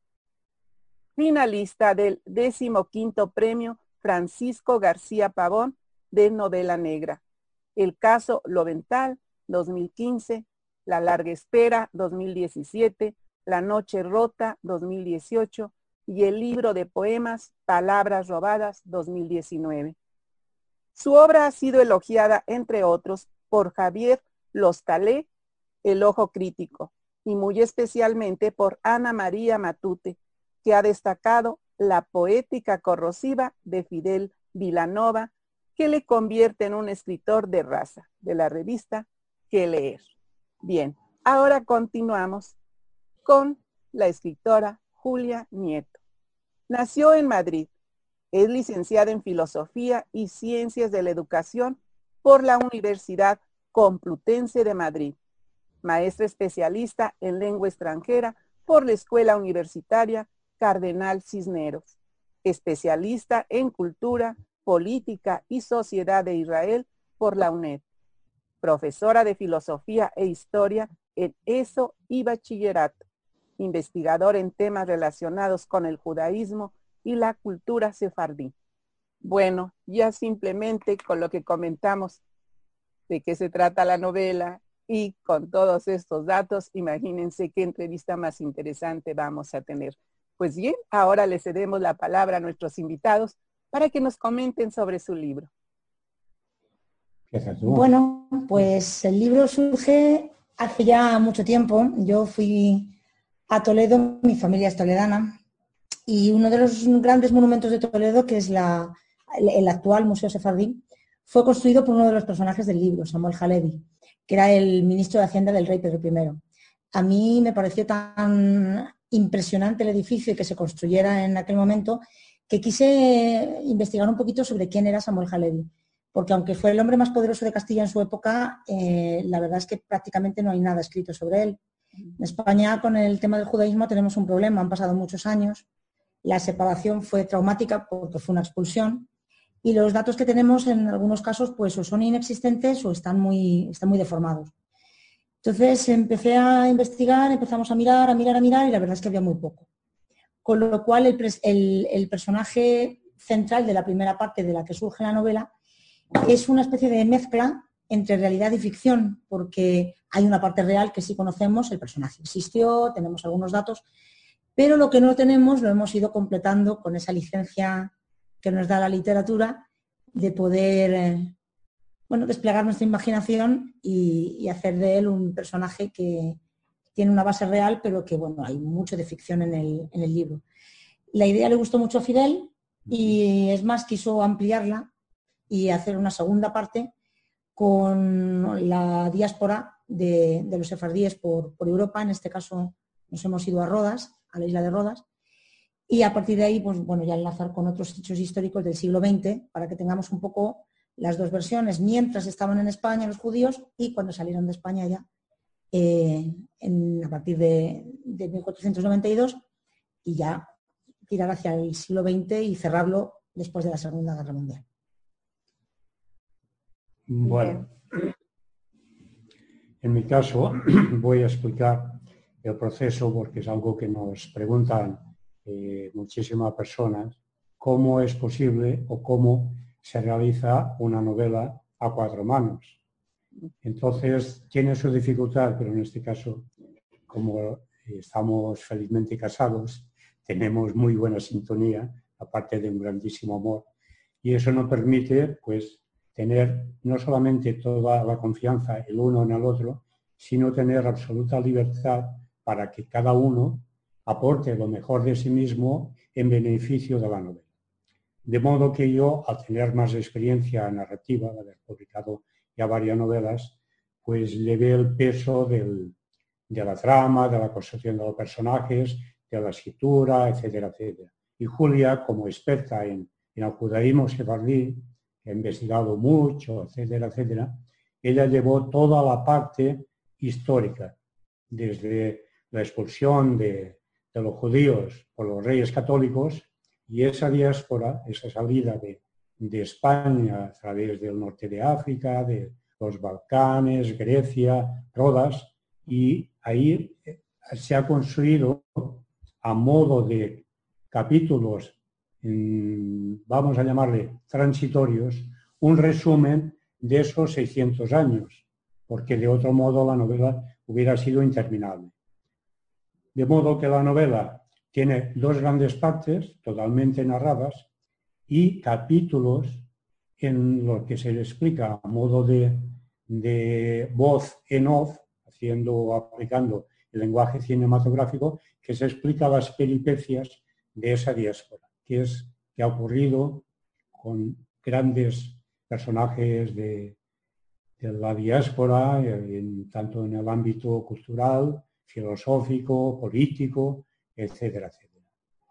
finalista del 15 Premio Francisco García Pavón de Novela Negra. El caso Lovental, 2015, La larga espera, 2017, La noche rota, 2018 y el libro de poemas Palabras robadas, 2019. Su obra ha sido elogiada, entre otros, por Javier Lostalé, El ojo crítico, y muy especialmente por Ana María Matute, que ha destacado la poética corrosiva de Fidel Vilanova, que le convierte en un escritor de raza de la revista Que leer. Bien, ahora continuamos con la escritora Julia Nieto. Nació en Madrid. Es licenciada en Filosofía y Ciencias de la Educación por la Universidad Complutense de Madrid. Maestra especialista en lengua extranjera por la Escuela Universitaria Cardenal Cisneros, especialista en cultura, política y sociedad de Israel por la UNED, profesora de filosofía e historia en ESO y bachillerato, investigador en temas relacionados con el judaísmo y la cultura sefardí. Bueno, ya simplemente con lo que comentamos de qué se trata la novela y con todos estos datos, imagínense qué entrevista más interesante vamos a tener. Pues bien, ahora le cedemos la palabra a nuestros invitados para que nos comenten sobre su libro. Bueno, pues el libro surge hace ya mucho tiempo. Yo fui a Toledo, mi familia es toledana, y uno de los grandes monumentos de Toledo, que es la, el, actual Museo Sefardí, fue construido por uno de los personajes del libro, Samuel Halevi, que era el ministro de Hacienda del rey Pedro I. A mí me pareció tan impresionante el edificio que se construyera en aquel momento que quise investigar un poquito sobre quién era Samuel Halevi, porque aunque fue el hombre más poderoso de Castilla en su época, eh, la verdad es que prácticamente no hay nada escrito sobre él. En España, con el tema del judaísmo, tenemos un problema, han pasado muchos años, la separación fue traumática porque fue una expulsión, y los datos que tenemos en algunos casos pues o son inexistentes o están muy, están muy deformados. Entonces empecé a investigar, empezamos a mirar, a mirar, a mirar y la verdad es que había muy poco. Con lo cual el, personaje central de la primera parte de la que surge la novela es una especie de mezcla entre realidad y ficción, porque hay una parte real que sí conocemos, el personaje existió, tenemos algunos datos, pero lo que no tenemos lo hemos ido completando con esa licencia que nos da la literatura de poder eh, bueno, desplegar nuestra imaginación y, hacer de él un personaje que tiene una base real, pero que bueno, hay mucho de ficción en el, libro. La idea le gustó mucho a Fidel y es más, quiso ampliarla y hacer una segunda parte con la diáspora de, los sefardíes por, por, Europa. En este caso nos hemos ido a Rodas, a la isla de Rodas. Y a partir de ahí, pues bueno, ya enlazar con otros hechos históricos del siglo XX para que tengamos un poco las dos versiones mientras estaban en España los judíos y cuando salieron de España ya eh, a partir de, 1492 y ya tirar hacia el siglo XX y cerrarlo después de la Segunda Guerra Mundial. Bueno, en mi caso voy a explicar el proceso porque es algo que nos preguntan eh, muchísimas personas, cómo es posible o cómo se realiza una novela a cuatro manos. Entonces tiene su dificultad, pero en este caso, como estamos felizmente casados, tenemos muy buena sintonía, aparte de un grandísimo amor, y eso nos permite pues tener no solamente toda la confianza el uno en el otro, sino tener absoluta libertad para que cada uno aporte lo mejor de sí mismo en beneficio de la novela. De modo que yo, al tener más experiencia narrativa, de haber publicado ya varias novelas, pues le veo el peso de la trama, de la construcción de los personajes, de la escritura, etcétera, etcétera. Y Julia, como experta en, en el judaísmo sefardí, que ha investigado mucho, etcétera, etcétera, ella llevó toda la parte histórica, desde la expulsión de, de los judíos por los reyes católicos y esa diáspora, esa salida de, España a través del norte de África, de los Balcanes, Grecia, Rodas, y ahí eh, se ha construido a modo de capítulos, vamos a llamarle transitorios, un resumen de esos 600 años, porque de otro modo la novela hubiera sido interminable. De modo que la novela tiene dos grandes partes totalmente narradas y capítulos en los que se le explica a modo de, voz en off, haciendo, aplicando el lenguaje cinematográfico, que se explica las peripecias de esa diáspora, que es que ha ocurrido con grandes personajes de, la diáspora, tanto en el ámbito cultural, filosófico, político, etcétera, etcétera.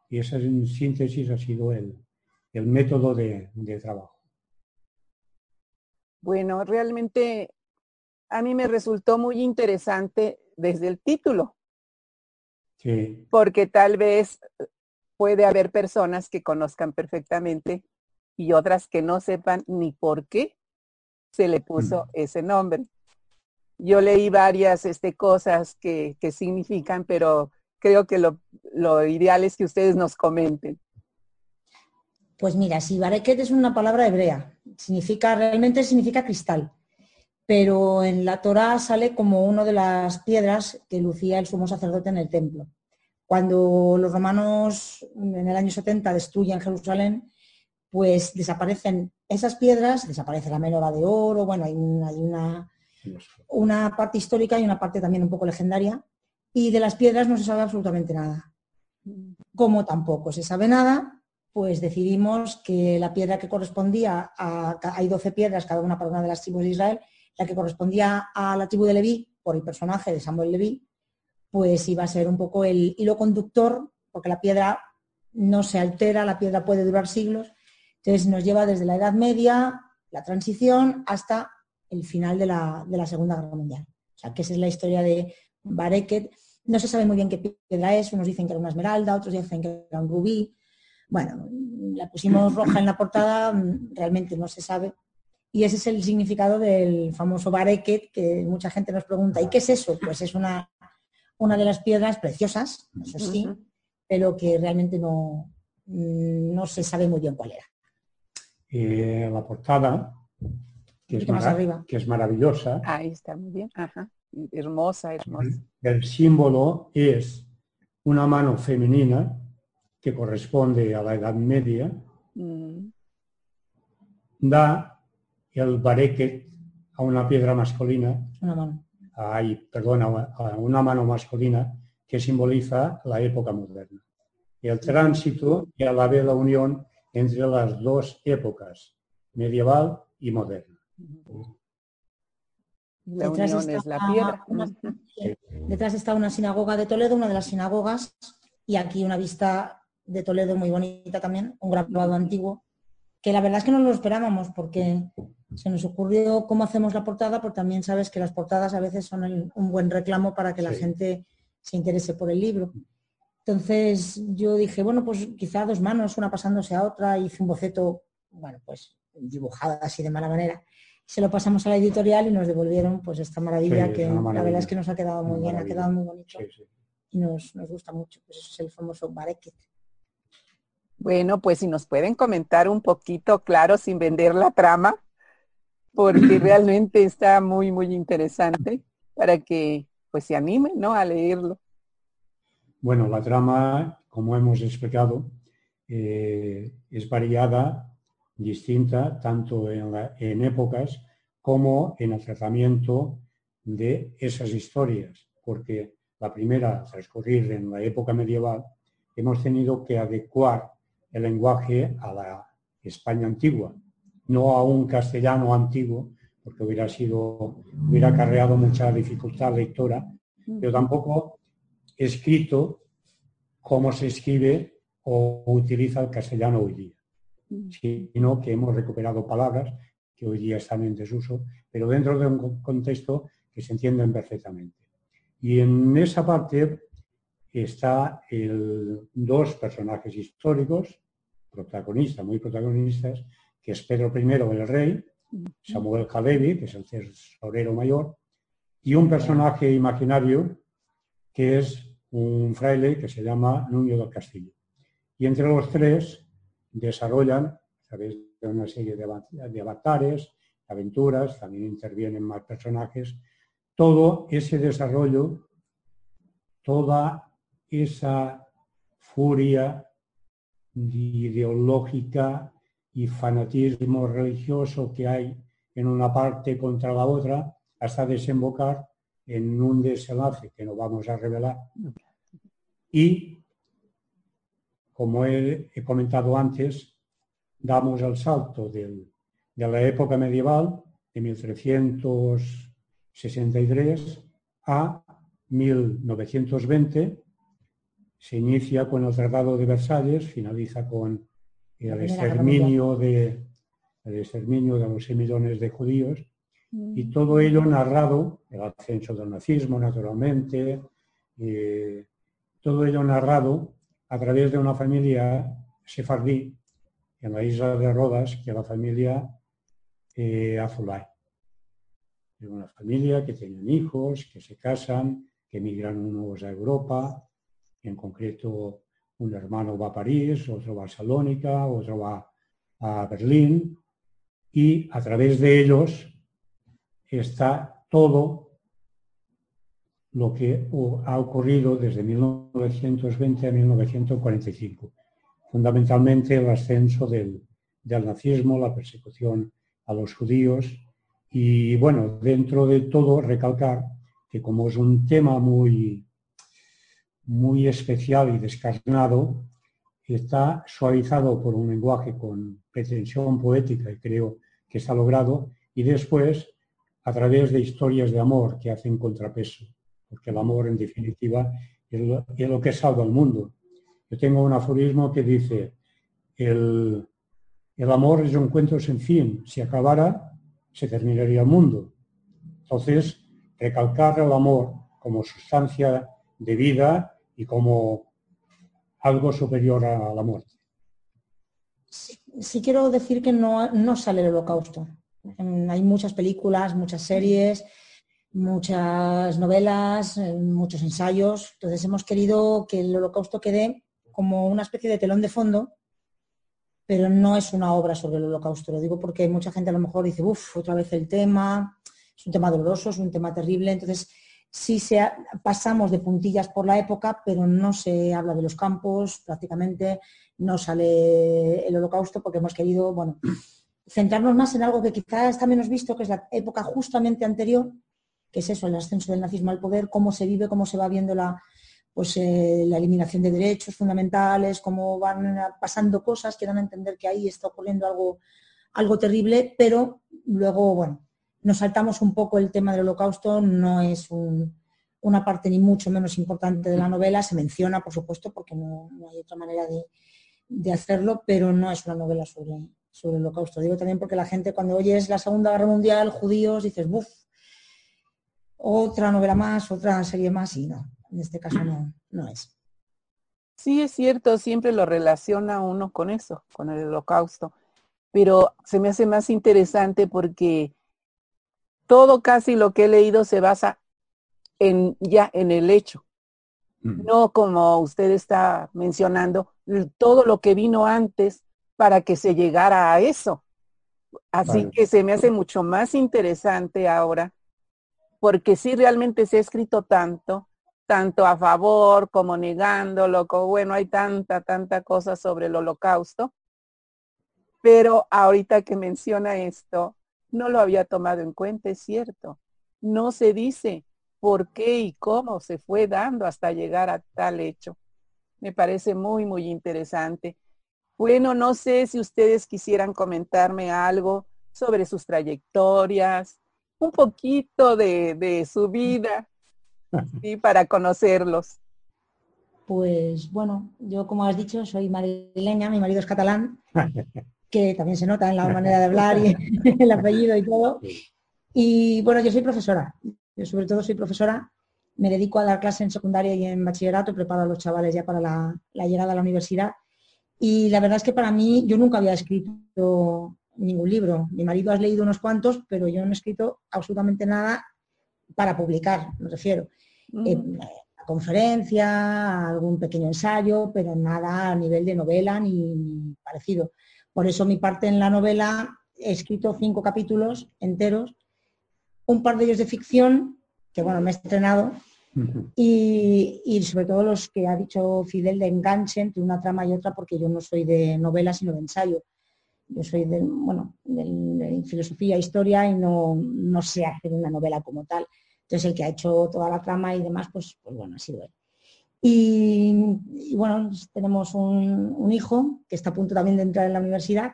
Y esa en síntesis ha sido el, método de, trabajo. Bueno, realmente a mí me resultó muy interesante desde el título. Sí. Porque tal vez puede haber personas que conozcan perfectamente y otras que no sepan ni por qué se le puso ese nombre. Yo leí varias este, cosas que, que significan, pero creo que lo, ideal es que ustedes nos comenten. Pues mira, si Bareket es una palabra hebrea, significa, realmente significa cristal, pero en la Torá sale como una de las piedras que lucía el sumo sacerdote en el templo. Cuando los romanos en el año 70 destruyen Jerusalén, pues desaparecen esas piedras, desaparece la menora de oro, bueno, hay, una parte histórica y una parte también un poco legendaria, y de las piedras no se sabe absolutamente nada. Como tampoco se sabe nada, pues decidimos que la piedra que correspondía a, hay 12 piedras, cada una para una de las tribus de Israel, la que correspondía a la tribu de Leví, por el personaje de Samuel Leví, pues iba a ser un poco el hilo conductor, porque la piedra no se altera, la piedra puede durar siglos, entonces nos lleva desde la Edad Media, la transición, hasta el final de la, de la Segunda Guerra Mundial. O sea, que esa es la historia de Bareket. No se sabe muy bien qué piedra es, unos dicen que era una esmeralda, otros dicen que era un rubí. Bueno, la pusimos roja en la portada, realmente no se sabe. Y ese es el significado del famoso Bareket, que mucha gente nos pregunta, ¿y qué es eso? Pues es una, una de las piedras preciosas, eso sí, pero que realmente no, no se sabe muy bien cuál era. Eh, la portada, que es, que es, maravillosa. Ahí está, muy bien. Hermosa, hermosa. El símbolo es una mano femenina que corresponde a la Edad Media. Mm. Da el bareque a una piedra masculina. Una mano. Ay, perdona, a una mano masculina que simboliza la época moderna. El tránsito y a la vez la unión entre las dos épocas, medieval y moderna. La detrás unión es la piedra. detrás está una sinagoga de Toledo, una de las sinagogas, y aquí una vista de Toledo muy bonita también, un grabado antiguo, que la verdad es que no lo esperábamos porque se nos ocurrió cómo hacemos la portada, porque también sabes que las portadas a veces son un buen reclamo para que la gente se interese por el libro. Entonces yo dije, bueno, pues quizá dos manos, una pasándose a otra, hice un boceto, bueno, pues dibujado así de mala manera. Se lo pasamos a la editorial y nos devolvieron pues esta maravilla que la verdad es que nos ha quedado muy bien, ha quedado muy bonito y nos, gusta mucho. Pues eso es el famoso Bareket. Bueno, pues si nos pueden comentar un poquito, claro, sin vender la trama, porque realmente está muy, muy interesante para que pues se animen, ¿no? A leerlo. Bueno, la trama, como hemos explicado, eh, es variada, distinta, tanto en, épocas como en el tratamiento de esas historias, porque la primera, transcurrir en la época medieval, hemos tenido que adecuar el lenguaje a la España antigua, no a un castellano antiguo, porque hubiera sido, hubiera acarreado mucha dificultad lectora, pero tampoco escrito como se escribe o utiliza el castellano hoy día, mm. Sino que hemos recuperado palabras que hoy día están en desuso, pero dentro de un contexto que se entienden perfectamente. Y en esa parte está el, dos personajes históricos, protagonistas, muy protagonistas, que es Pedro I el rey, Samuel Jalevi, que es el tesorero mayor, y un personaje imaginario que es un fraile que se llama Nuño del Castillo. Y entre los tres desarrollan, de una serie de avatares, aventuras, también intervienen más personajes, todo ese desarrollo, toda esa furia ideológica y fanatismo religioso que hay en una parte contra la otra, hasta desembocar en un desenlace que no vamos a revelar. Y, como he, comentado antes, damos el salto de la época medieval, de 1363 a 1920. Se inicia con el Tratado de Versalles, finaliza con el exterminio de, el exterminio de los 6 millones de judíos. Y todo ello narrado, el ascenso del nazismo naturalmente, eh, todo ello narrado a través de una familia sefardí en la isla de Rodas, que es la familia eh, Azulay. Es una familia que tienen hijos, que se casan, que emigran unos a Europa, en concreto un hermano va a París, otro va a Salónica, otro va a Berlín, y a través de ellos está todo lo que ha ocurrido desde 1920 a 1945. Fundamentalmente el ascenso del, nazismo, la persecución a los judíos y, bueno, dentro de todo recalcar que como es un tema muy, muy especial y descarnado, está suavizado por un lenguaje con pretensión poética y creo que está logrado, y después a través de historias de amor que hacen contrapeso, porque el amor en definitiva es lo, que salva al mundo. Yo tengo un aforismo que dice, el, el amor es un cuento sin fin, si acabara se terminaría el mundo. Entonces, recalcar el amor como sustancia de vida y como algo superior a la muerte. Sí, quiero decir que no, no sale el holocausto. Hay muchas películas, muchas series, muchas novelas, muchos ensayos. Entonces hemos querido que el holocausto quede como una especie de telón de fondo, pero no es una obra sobre el holocausto. Lo digo porque mucha gente a lo mejor dice, uff, otra vez el tema, es un tema doloroso, es un tema terrible. Entonces sí se pasamos de puntillas por la época, pero no se habla de los campos, prácticamente no sale el holocausto porque hemos querido, bueno, centrarnos más en algo que quizás está menos visto, que es la época justamente anterior, que es eso, el ascenso del nazismo al poder, cómo se vive, cómo se va viendo la, pues, eh, la eliminación de derechos fundamentales, cómo van pasando cosas que dan a entender que ahí está ocurriendo algo, algo terrible, pero luego, bueno, nos saltamos un poco el tema del holocausto, no es una parte ni mucho menos importante de la novela, se menciona, por supuesto, porque no, hay otra manera de, hacerlo, pero no es una novela sobre, sobre el holocausto. Digo también porque la gente cuando oyes la Segunda Guerra Mundial, judíos, dices, buf, otra novela más, otra serie más, y no, en este caso no, no es. Sí, es cierto, siempre lo relaciona uno con eso, con el holocausto, pero se me hace más interesante porque todo casi lo que he leído se basa en ya en el hecho. Mm. No como usted está mencionando, todo lo que vino antes para que se llegara a eso. Así que se me hace mucho más interesante ahora, porque sí realmente se ha escrito tanto, tanto a favor como negándolo, como bueno, hay tanta, tanta cosa sobre el holocausto. Pero ahorita que menciona esto, no lo había tomado en cuenta, es cierto. No se dice por qué y cómo se fue dando hasta llegar a tal hecho. Me parece muy, muy interesante. Bueno, no sé si ustedes quisieran comentarme algo sobre sus trayectorias, un poquito de, su vida, ¿sí? para conocerlos. Pues bueno, yo como has dicho, soy madrileña, mi marido es catalán que también se nota en la manera de hablar y el apellido y todo. Y bueno, yo soy profesora, yo sobre todo soy profesora, me dedico a dar clases en secundaria y en bachillerato, preparo a los chavales ya para la, llegada a la universidad. Y la verdad es que para mí yo nunca había escrito ningún libro. Mi marido ha leído unos cuantos, pero yo no he escrito absolutamente nada para publicar, me refiero. Mm. Eh, conferencia, algún pequeño ensayo, pero nada a nivel de novela ni parecido. Por eso mi parte en la novela he escrito cinco capítulos enteros, un par de ellos de ficción, que bueno, me he estrenado, y, sobre todo los que ha dicho Fidel de enganche entre una trama y otra, porque yo no soy de novela, sino de ensayo. Yo soy de, bueno, de, filosofía, historia y no, no sé hacer una novela como tal. Entonces el que ha hecho toda la trama y demás, pues, pues bueno, ha sido él. Y, bueno, tenemos un, hijo que está a punto también de entrar en la universidad,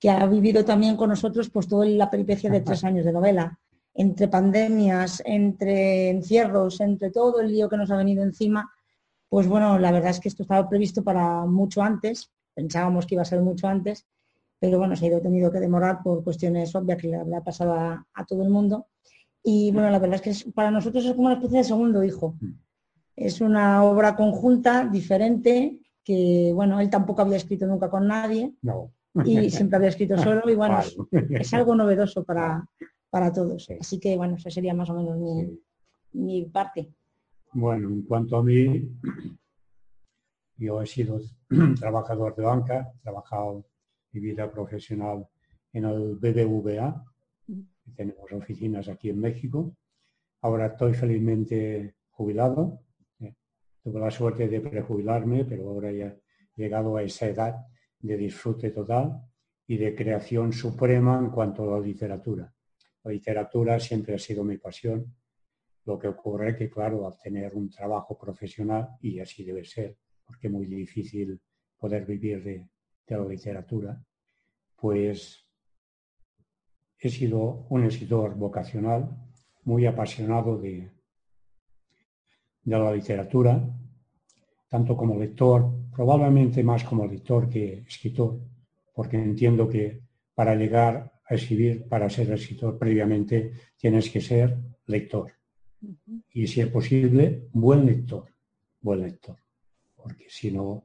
que ha vivido también con nosotros pues toda la peripecia de tres años de novela, entre pandemias, entre encierros, entre todo el lío que nos ha venido encima, pues bueno, la verdad es que esto estaba previsto para mucho antes, pensábamos que iba a ser mucho antes, pero bueno, se ha ido tenido que demorar por cuestiones obvias que le ha pasado a, a, todo el mundo. Y bueno, la verdad es que para nosotros es como una especie de segundo hijo. Mm. Es una obra conjunta, diferente, que bueno, él tampoco había escrito nunca con nadie. Y siempre había escrito solo y bueno, es, algo novedoso para, para todos. Así que bueno, esa sería más o menos mi, parte. Bueno, en cuanto a mí, yo he sido trabajador de banca, he trabajado mi vida profesional en el BBVA, tenemos oficinas aquí en México. Ahora estoy felizmente jubilado, Tuve la suerte de prejubilarme, pero ahora ya he llegado a esa edad de disfrute total y de creación suprema en cuanto a la literatura. La literatura siempre ha sido mi pasión. Lo que ocurre es que, claro, al tener un trabajo profesional, y así debe ser, porque es muy difícil poder vivir de, la literatura, pues he sido un escritor vocacional, muy apasionado de, de la literatura, tanto como lector, probablemente más como lector que escritor, porque entiendo que para llegar a escribir, para ser escritor previamente, tienes que ser lector. Y si es posible, buen lector, buen lector. Porque si no,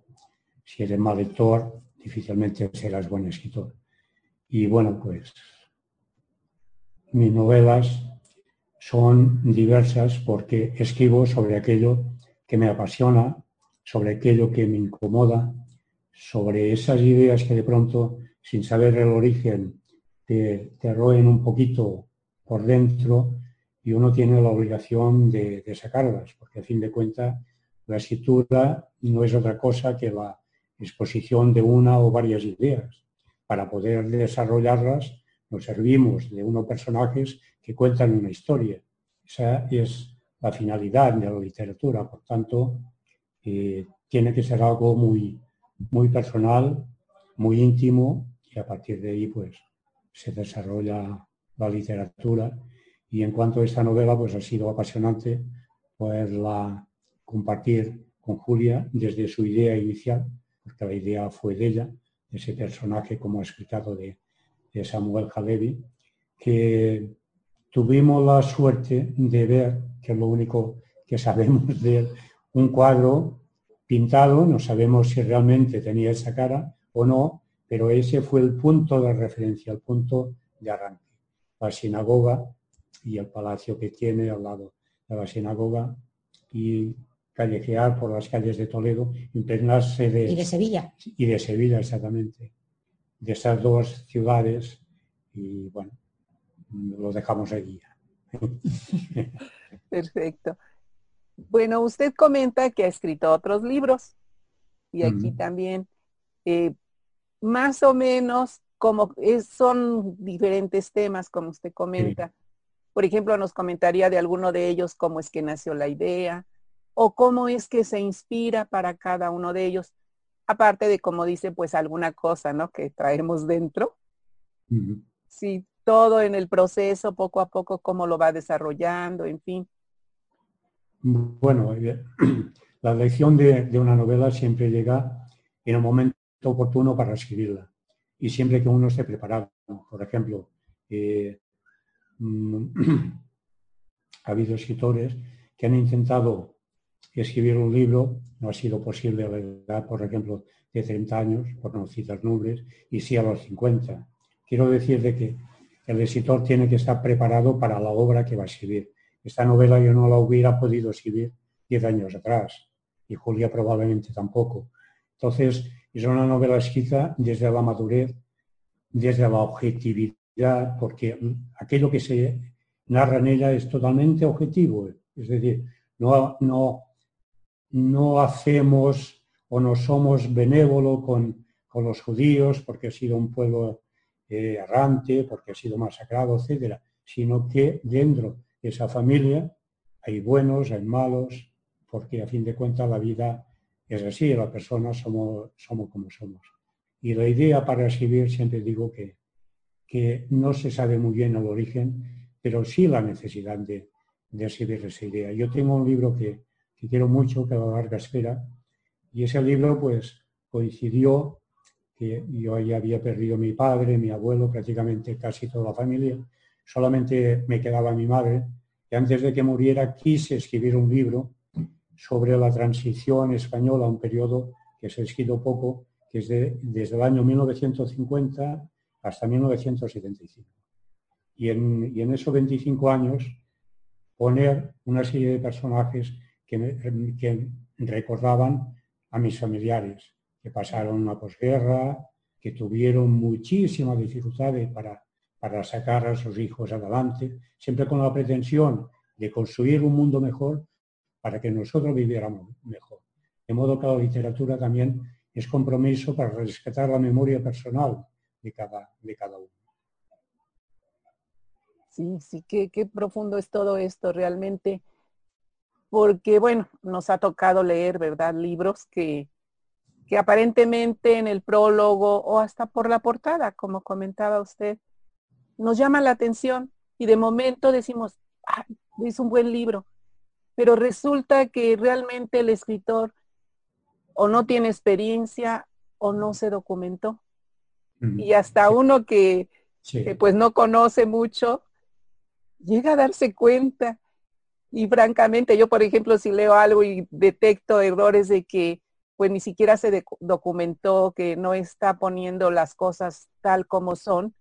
si eres mal lector, difícilmente serás buen escritor. Y bueno, pues mis novelas son diversas porque escribo sobre aquello que me apasiona, sobre aquello que me incomoda, sobre esas ideas que de pronto, sin saber el origen, te, roen un poquito por dentro y uno tiene la obligación de, sacarlas, porque a fin de cuentas la escritura no es otra cosa que la exposición de una o varias ideas. Para poder desarrollarlas nos servimos de unos personajes que cuentan una historia. Esa es la finalidad de la literatura. Por tanto, eh, tiene que ser algo muy, muy personal, muy íntimo y a partir de ahí pues se desarrolla la literatura y en cuanto a esta novela pues ha sido apasionante poderla compartir con Julia desde su idea inicial, porque la idea fue de ella, ese personaje como explicado de, de Samuel Halevi, que tuvimos la suerte de ver, que es lo único que sabemos de él, un cuadro pintado, no sabemos si realmente tenía esa cara o no, pero ese fue el punto de referencia, el punto de arranque. La sinagoga y el palacio que tiene al lado de la sinagoga y callejear por las calles de Toledo, impregnarse de... Y de Sevilla. Y de Sevilla, exactamente. De esas dos ciudades y bueno, lo dejamos allí. Perfecto. Bueno, usted comenta que ha escrito otros libros y aquí también, eh, más o menos, como son diferentes temas, como usted comenta. Por ejemplo, nos comentaría de alguno de ellos cómo es que nació la idea o cómo es que se inspira para cada uno de ellos, aparte de, como dice, pues alguna cosa, ¿no? Que traemos dentro. Sí, todo en el proceso, poco a poco, cómo lo va desarrollando, en fin. Bueno, la elección de, una novela siempre llega en un momento oportuno para escribirla y siempre que uno esté preparado. Por ejemplo, eh, mm, ha habido escritores que han intentado escribir un libro, no ha sido posible a la edad, por ejemplo, de 30 años, por no citar nombres, y sí a los 50. Quiero decir de que el escritor tiene que estar preparado para la obra que va a escribir. Esta novela yo no la hubiera podido escribir diez años atrás y Julia probablemente tampoco. Entonces, es una novela escrita desde la madurez, desde la objetividad, porque aquello que se narra en ella es totalmente objetivo. Es decir, no, no, no hacemos o no somos benévolos con, con los judíos porque ha sido un pueblo eh, errante, porque ha sido masacrado, etcétera, sino que dentro esa familia, hay buenos, hay malos, porque a fin de cuentas la vida es así, las personas somos, somos como somos. Y la idea para escribir, siempre digo que, que no se sabe muy bien el origen, pero sí la necesidad de, de escribir esa idea. Yo tengo un libro que, que quiero mucho, que a la larga espera, y ese libro pues coincidió que yo ya había perdido mi padre, mi abuelo, prácticamente casi toda la familia, solamente me quedaba mi madre, y antes de que muriera quise escribir un libro sobre la transición española, un periodo que se ha escrito poco, que es desde el año 1950 hasta 1975. Y en, y en esos 25 años poner una serie de personajes que, que recordaban a mis familiares, que pasaron una posguerra, que tuvieron muchísimas dificultades para para sacar a sus hijos adelante, siempre con la pretensión de construir un mundo mejor para que nosotros viviéramos mejor. De modo que la literatura también es compromiso para rescatar la memoria personal de cada, de cada uno. Sí, sí, qué, qué profundo es todo esto realmente. Porque bueno, nos ha tocado leer, ¿verdad? Libros que, que aparentemente en el prólogo o hasta por la portada, como comentaba usted, nos llama la atención y de momento decimos, ah, es un buen libro, pero resulta que realmente el escritor o no tiene experiencia o no se documentó. Y hasta uno que, que, pues no conoce mucho, llega a darse cuenta. Y francamente, yo por ejemplo, si leo algo y detecto errores de que pues ni siquiera se documentó, que no está poniendo las cosas tal como son,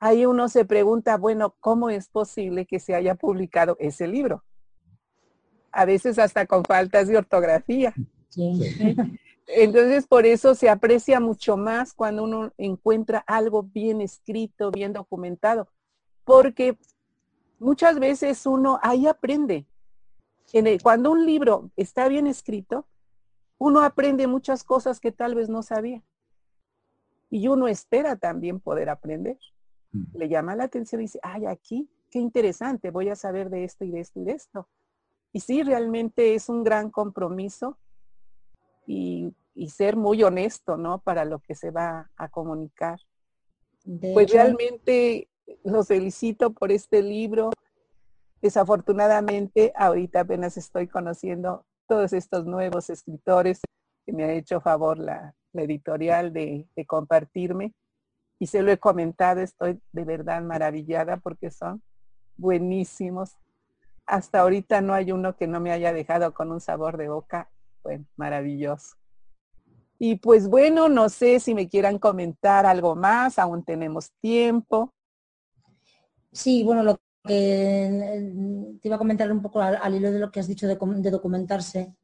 ahí uno se pregunta, bueno, ¿cómo es posible que se haya publicado ese libro? A veces hasta con faltas de ortografía. Entonces, por eso se aprecia mucho más cuando uno encuentra algo bien escrito, bien documentado, porque muchas veces uno ahí aprende. cuando un libro está bien escrito, uno aprende muchas cosas que tal vez no sabía. Y uno espera también poder aprender. Mm. Le llama la atención y dice, ay, aquí, qué interesante, voy a saber de esto y de esto y de esto. Y sí, realmente es un gran compromiso y, ser muy honesto, ¿no? Para lo que se va a comunicar. pues realmente los felicito por este libro. Desafortunadamente, ahorita apenas estoy conociendo todos estos nuevos escritores que me ha hecho favor la, editorial de, de, compartirme. Y se lo he comentado, estoy de verdad maravillada porque son buenísimos. Hasta ahorita no hay uno que no me haya dejado con un sabor de boca bueno, maravilloso. Y pues bueno, no sé si me quieran comentar algo más, aún tenemos tiempo. Sí, bueno, lo que te iba a comentar un poco al, hilo de lo que has dicho de, documentarse.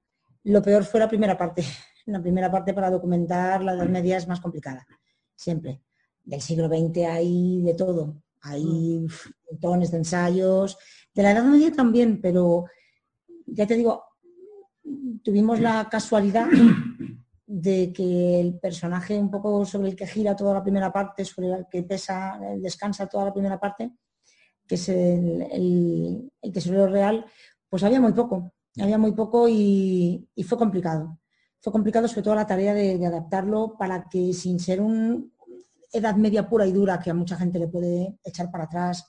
Lo peor fue la primera parte. La primera parte para documentar la Edad Media es más complicada, siempre. Del siglo XX hay de todo. Hay mm. montones de ensayos. De la Edad Media también, pero ya te digo, tuvimos la casualidad de que el personaje un poco sobre el que gira toda la primera parte, sobre el que pesa, descansa toda la primera parte, que es el, el, tesorero real, pues había muy poco, había muy poco y, fue complicado. Fue complicado sobre todo la tarea de, adaptarlo para que sin ser una edad media pura y dura que a mucha gente le puede echar para atrás,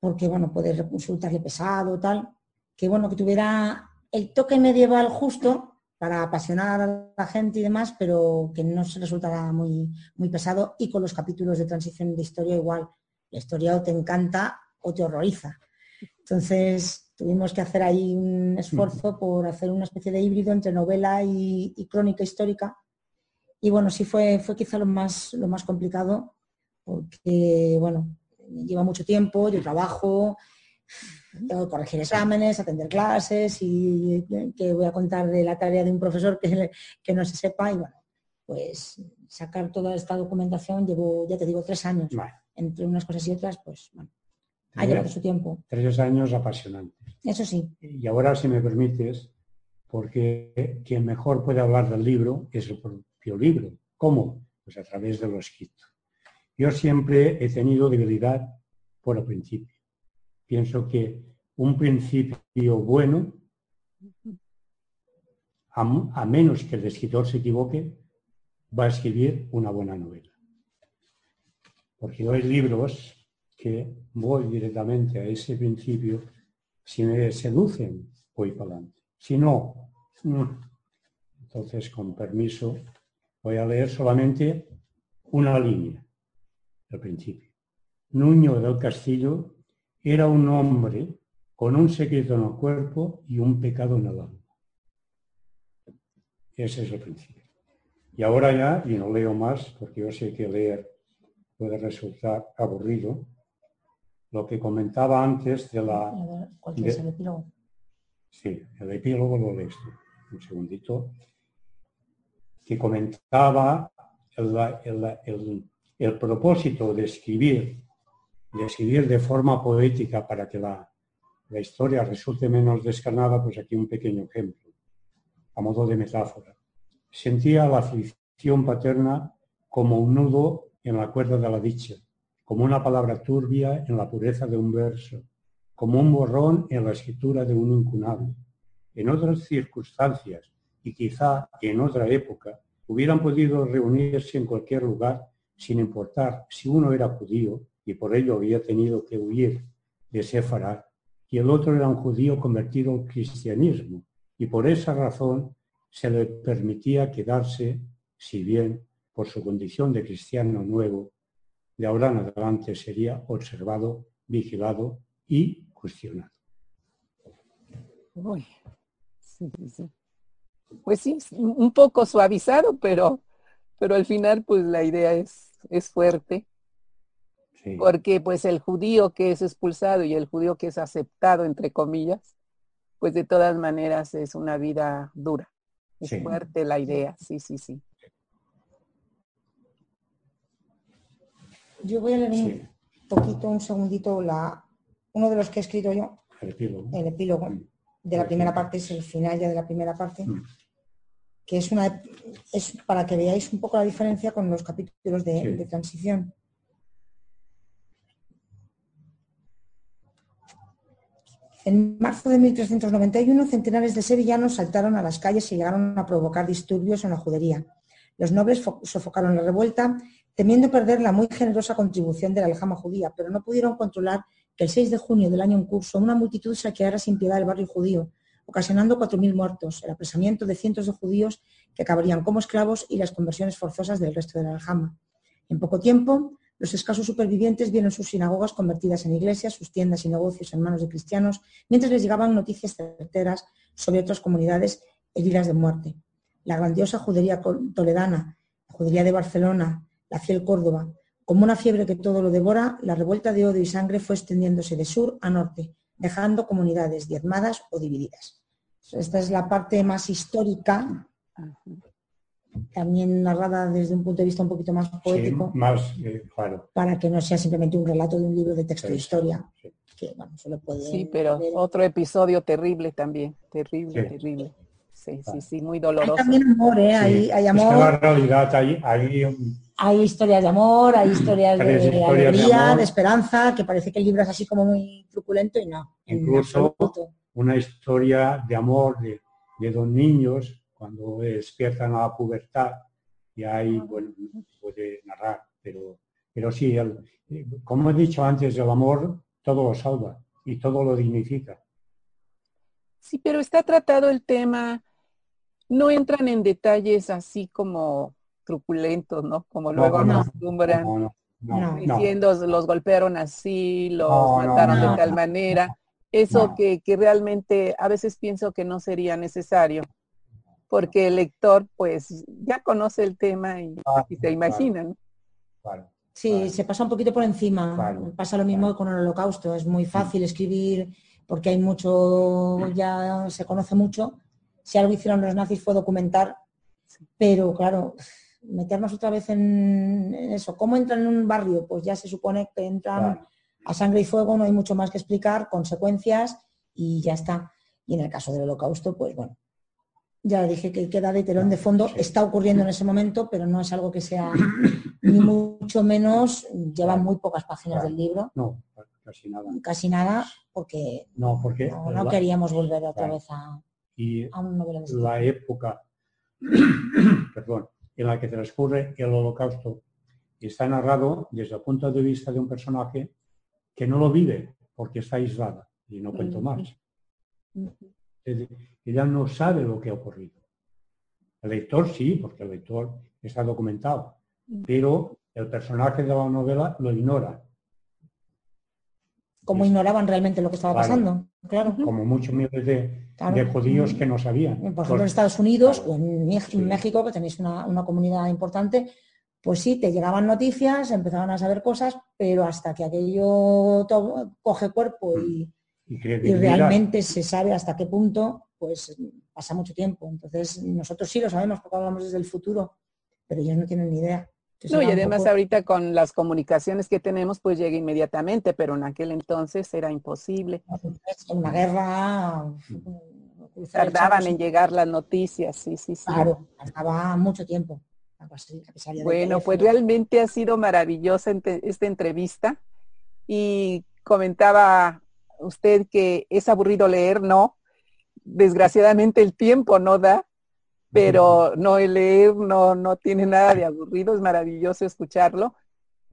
porque bueno, puede resultarle pesado, tal, que bueno, que tuviera el toque medieval justo para apasionar a la gente y demás, pero que no se resultara muy, muy pesado y con los capítulos de transición de historia igual. La historia o te encanta o te horroriza. Entonces tuvimos que hacer ahí un esfuerzo por hacer una especie de híbrido entre novela y, crónica histórica. Y bueno, sí fue, fue quizá lo más, lo más complicado, porque bueno, lleva mucho tiempo, yo trabajo, tengo que corregir exámenes, atender clases y que voy a contar de la tarea de un profesor que, que no se sepa y bueno, pues sacar toda esta documentación llevo, ya te digo, tres años. Entre unas cosas y otras, pues bueno, ha llevado su tiempo. Tres años apasionantes. Eso sí. Y ahora, si me permites, porque quien mejor puede hablar del libro es el propio libro. ¿Cómo? Pues a través de lo escrito. Yo siempre he tenido debilidad por el principio pienso que un principio bueno, a, menos que el escritor se equivoque, va a escribir una buena novela. Porque hay libros que voy directamente a ese principio, si me seducen, voy para adelante. Si no, entonces con permiso voy a leer solamente una línea del principio. Nuño del Castillo era un hombre con un secreto en el cuerpo y un pecado en el alma. Ese es el principio. Y ahora ya, y no leo más, porque yo sé que leer puede resultar aburrido, lo que comentaba antes de la... ¿Cuál es el epílogo? Sí, el epílogo lo lees Un segundito. Que comentaba el propósito de escribir de escribir de forma poética para que la, historia resulte menos descarnada, pues aquí un pequeño ejemplo, a modo de metáfora. Sentía la aflicción paterna como un nudo en la cuerda de la dicha, como una palabra turbia en la pureza de un verso, como un borrón en la escritura de un incunable. En otras circunstancias y quizá en otra época, hubieran podido reunirse en cualquier lugar sin importar si uno era judío y por ello había tenido que huir de Sefarad y el otro era un judío convertido al cristianismo y por esa razón se le permitía quedarse, si bien por su condición de cristiano nuevo, de ahora en adelante sería observado, vigilado y cuestionado. Pues sí, un poco suavizado, pero, pero al final pues la idea es, es fuerte. Porque pues el judío que es expulsado y el judío que es aceptado, entre comillas, pues de todas maneras es una vida dura. Es fuerte la idea, sí, sí, sí. Yo voy a leer un poquito, un segundito, la, uno de los que he escrito yo. El epílogo. El epílogo mm. de la primera parte, es el final ya de la primera parte. Mm. Que es una es para que veáis un poco la diferencia con los capítulos de, de transición. En marzo de 1391, centenares de sevillanos saltaron a las calles y llegaron a provocar disturbios en la judería. Los nobles sofocaron la revuelta, temiendo perder la muy generosa contribución de la aljama judía, pero no pudieron controlar que el 6 de junio del año en curso una multitud saqueara sin piedad el barrio judío, ocasionando 4.000 muertos, el apresamiento de cientos de judíos que acabarían como esclavos y las conversiones forzosas del resto de la aljama. En poco tiempo, los escasos supervivientes vieron sus sinagogas convertidas en iglesias, sus tiendas y negocios en manos de cristianos, mientras les llegaban noticias certeras sobre otras comunidades heridas de muerte. La grandiosa judería toledana, la judería de Barcelona, la fiel Córdoba, como una fiebre que todo lo devora, la revuelta de odio y sangre fue extendiéndose de sur a norte, dejando comunidades diezmadas o divididas. Esta es la parte más histórica también narrada desde un punto de vista un poquito más poético. más, eh, claro. Para que no sea simplemente un relato de un libro de texto de historia. Sí. Que, sí, pero otro episodio terrible también. Terrible, terrible. Sí, sí, sí, muy doloroso. Hay también amor, ¿eh? Hay, hay, amor. la realidad, hay, hay, historias de amor, hay historias de, alegría, de, esperanza, que parece que el libro es así como muy truculento y no. Incluso una historia de amor de, de dos niños cuando despiertan a la pubertad y ahí, bueno, puede narrar, pero, pero sí, como he dicho antes, el amor todo lo salva y todo lo dignifica. Sí, pero está tratado el tema, no entran en detalles así como truculentos, ¿no? Como luego nos acostumbran, diciendo los golpearon así, los mataron de tal manera. Eso que, que realmente a veces pienso que no sería necesario porque el lector pues ya conoce el tema y, ah, se imagina. sí, se pasa un poquito por encima. pasa lo mismo con el holocausto. Es muy fácil escribir porque hay mucho, ya se conoce mucho. Si algo hicieron los nazis fue documentar, pero claro, meternos otra vez en, eso. ¿Cómo entran en un barrio? Pues ya se supone que entran a sangre y fuego, no hay mucho más que explicar, consecuencias y ya está. Y en el caso del holocausto, pues bueno, ya dije que queda de telón de fondo, está ocurriendo en ese momento, pero no es algo que sea ni mucho menos, lleva muy pocas páginas del libro. No, casi nada. Casi nada, porque no, porque no, queríamos volver otra vez a, y un novela de La época perdón, en la que transcurre el holocausto está narrado desde el punto de vista de un personaje que no lo vive porque está aislada, y no cuento más. Ella no sabe lo que ha ocurrido. El lector sí, porque el lector está documentado, pero el personaje de la novela lo ignora. Como ignoraban realmente lo que estaba pasando, claro. Como muchos miles de, judíos que no sabían. Por ejemplo, en Estados Unidos o en México, que tenéis una, comunidad importante, pues sí, te llegaban noticias, empezaban a saber cosas, pero hasta que aquello coge cuerpo y, y, realmente se sabe hasta qué punto, pues pasa mucho tiempo. Entonces, nosotros sí lo sabemos porque hablamos desde el futuro, pero ellos no tienen ni idea. No, y además ahorita con las comunicaciones que tenemos, pues llega inmediatamente, pero en aquel entonces era imposible. Una guerra... Tardaban en llegar las noticias, sí, sí, sí. Claro, tardaba mucho tiempo. Bueno, pues realmente ha sido maravillosa esta entrevista y comentaba usted que es aburrido leer, no. Desgraciadamente el tiempo no da, pero no el leer no, no tiene nada de aburrido, es maravilloso escucharlo.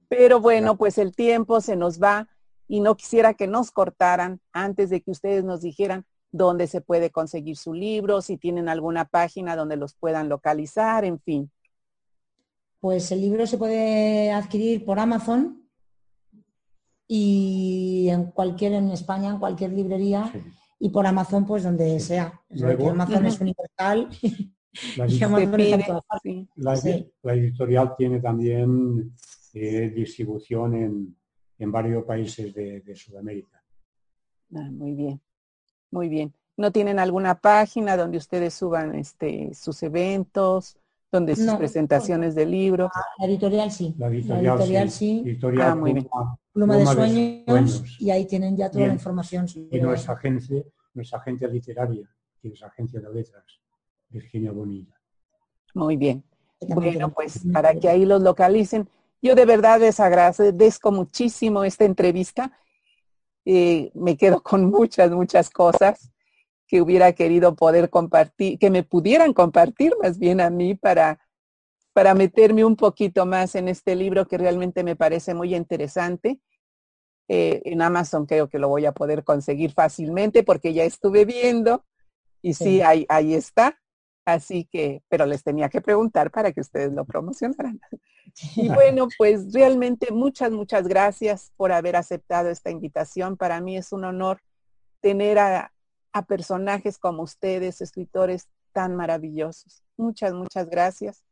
Pero bueno, pues el tiempo se nos va y no quisiera que nos cortaran antes de que ustedes nos dijeran dónde se puede conseguir su libro, si tienen alguna página donde los puedan localizar, en fin. Pues el libro se puede adquirir por Amazon y en cualquier, en España, en cualquier librería y por Amazon, pues donde sea. Amazon es universal. La, la, editorial tiene también eh, distribución en, en, varios países de, Sudamérica. Ah, muy bien. Muy bien. ¿No tienen alguna página donde ustedes suban este, sus eventos, donde sus presentaciones de libros? La editorial sí. La editorial, sí. ah, muy bien. Pluma, de, sueños, y ahí tienen ya toda la información. Y nuestra agencia, nuestra agencia literaria, que es agencia de letras, Virginia Bonilla. Muy bien. Bueno, pues para que ahí los localicen. Yo de verdad les agradezco muchísimo esta entrevista eh, me quedo con muchas, muchas cosas que hubiera querido poder compartir, que me pudieran compartir más bien a mí para, para meterme un poquito más en este libro que realmente me parece muy interesante. Eh, en Amazon creo que lo voy a poder conseguir fácilmente porque ya estuve viendo y sí, ahí, ahí está. Así que, pero les tenía que preguntar para que ustedes lo promocionaran. Y bueno, pues realmente muchas, muchas gracias por haber aceptado esta invitación. Para mí es un honor tener a, personajes como ustedes, escritores tan maravillosos. Muchas, muchas gracias.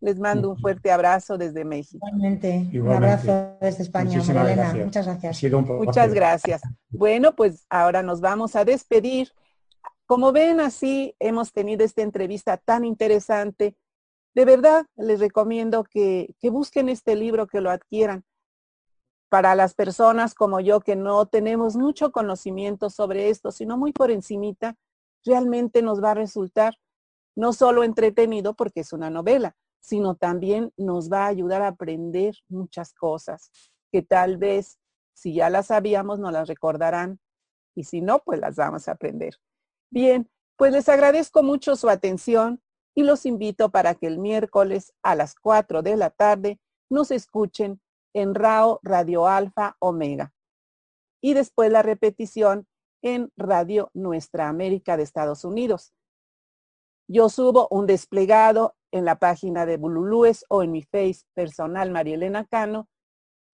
Les mando un fuerte abrazo desde México. Igualmente, un abrazo desde España, Muchas gracias. Muchas gracias. Bueno, pues ahora nos vamos a despedir como ven, así hemos tenido esta entrevista tan interesante. De verdad, les recomiendo que, busquen este libro, que lo adquieran. Para las personas como yo que no tenemos mucho conocimiento sobre esto, sino muy por encimita, realmente nos va a resultar no solo entretenido porque es una novela, sino también nos va a ayudar a aprender muchas cosas que tal vez si ya las sabíamos nos las recordarán y si no, pues las vamos a aprender. Bien, pues les agradezco mucho su atención y los invito para que el miércoles a las 4 de la tarde nos escuchen en RAO Radio Alfa Omega y después la repetición en Radio Nuestra América de Estados Unidos. Yo subo un desplegado en la página de Bululúes o en mi face personal Marielena Cano.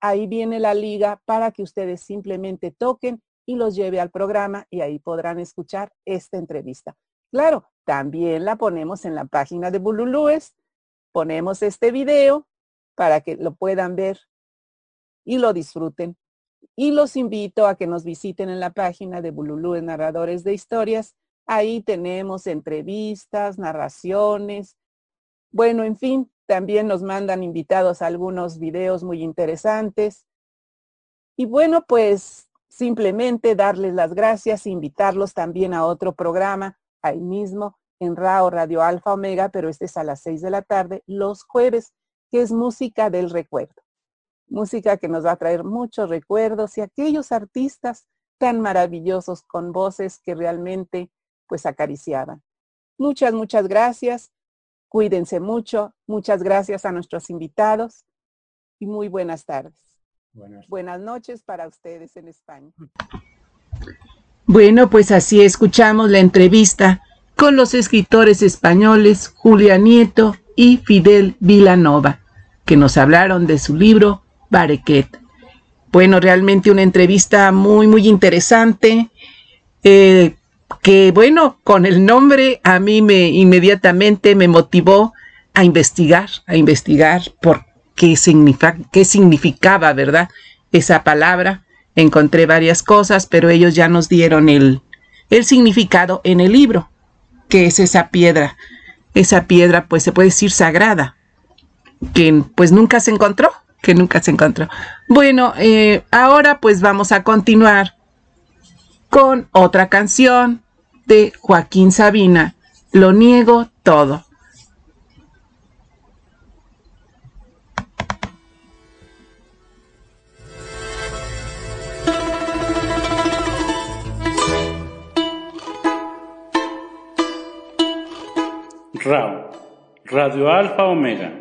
Ahí viene la liga para que ustedes simplemente toquen y los lleve al programa y ahí podrán escuchar esta entrevista. Claro, también la ponemos en la página de Bululúes, ponemos este video para que lo puedan ver y lo disfruten. Y los invito a que nos visiten en la página de Bululúes Narradores de Historias. Ahí tenemos entrevistas, narraciones. Bueno, en fin, también nos mandan invitados a algunos videos muy interesantes. Y bueno, pues simplemente darles las gracias, invitarlos también a otro programa ahí mismo en RAO Radio Alfa Omega, pero este es a las seis de la tarde, los jueves, que es música del recuerdo. Música que nos va a traer muchos recuerdos y aquellos artistas tan maravillosos con voces que realmente pues acariciaban. Muchas, muchas gracias. Cuídense mucho. Muchas gracias a nuestros invitados y muy buenas tardes. Buenas. noches para ustedes en España. Bueno, pues así escuchamos la entrevista con los escritores españoles Julia Nieto y Fidel Vilanova, que nos hablaron de su libro Barequet. Bueno, realmente una entrevista muy, muy interesante, eh, que bueno, con el nombre a mí me inmediatamente me motivó a investigar, a investigar por qué, qué significaba, ¿verdad? Esa palabra. Encontré varias cosas, pero ellos ya nos dieron el, el significado en el libro, que es esa piedra. Esa piedra, pues se puede decir sagrada, que pues nunca se encontró, que nunca se encontró. Bueno, eh, ahora pues vamos a continuar con otra canción de Joaquín Sabina, Lo niego todo. RAO, Radio Alfa Omega.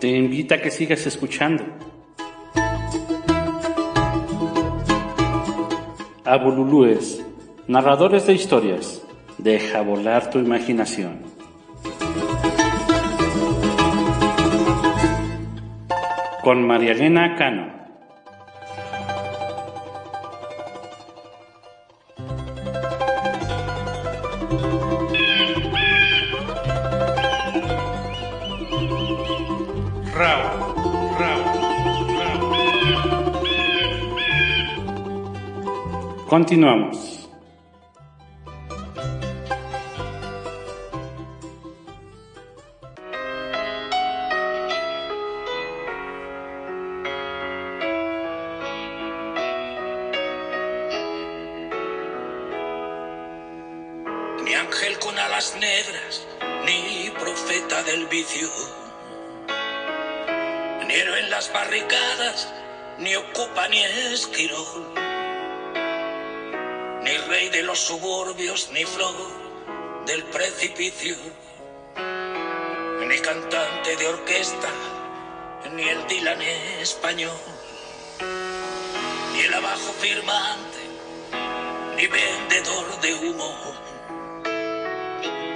Te invita a que sigas escuchando. Abululúes, narradores de historias, deja volar tu imaginación. Con María Elena Cano. Continuamos.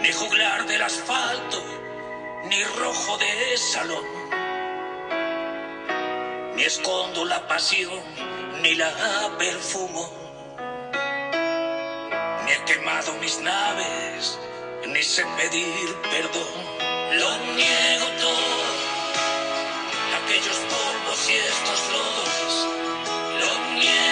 ni juglar del asfalto, ni rojo de salón, ni escondo la pasión, ni la perfumo, ni he quemado mis naves, ni sé pedir perdón, lo niego todo, aquellos polvos y estos lodos, lo niego.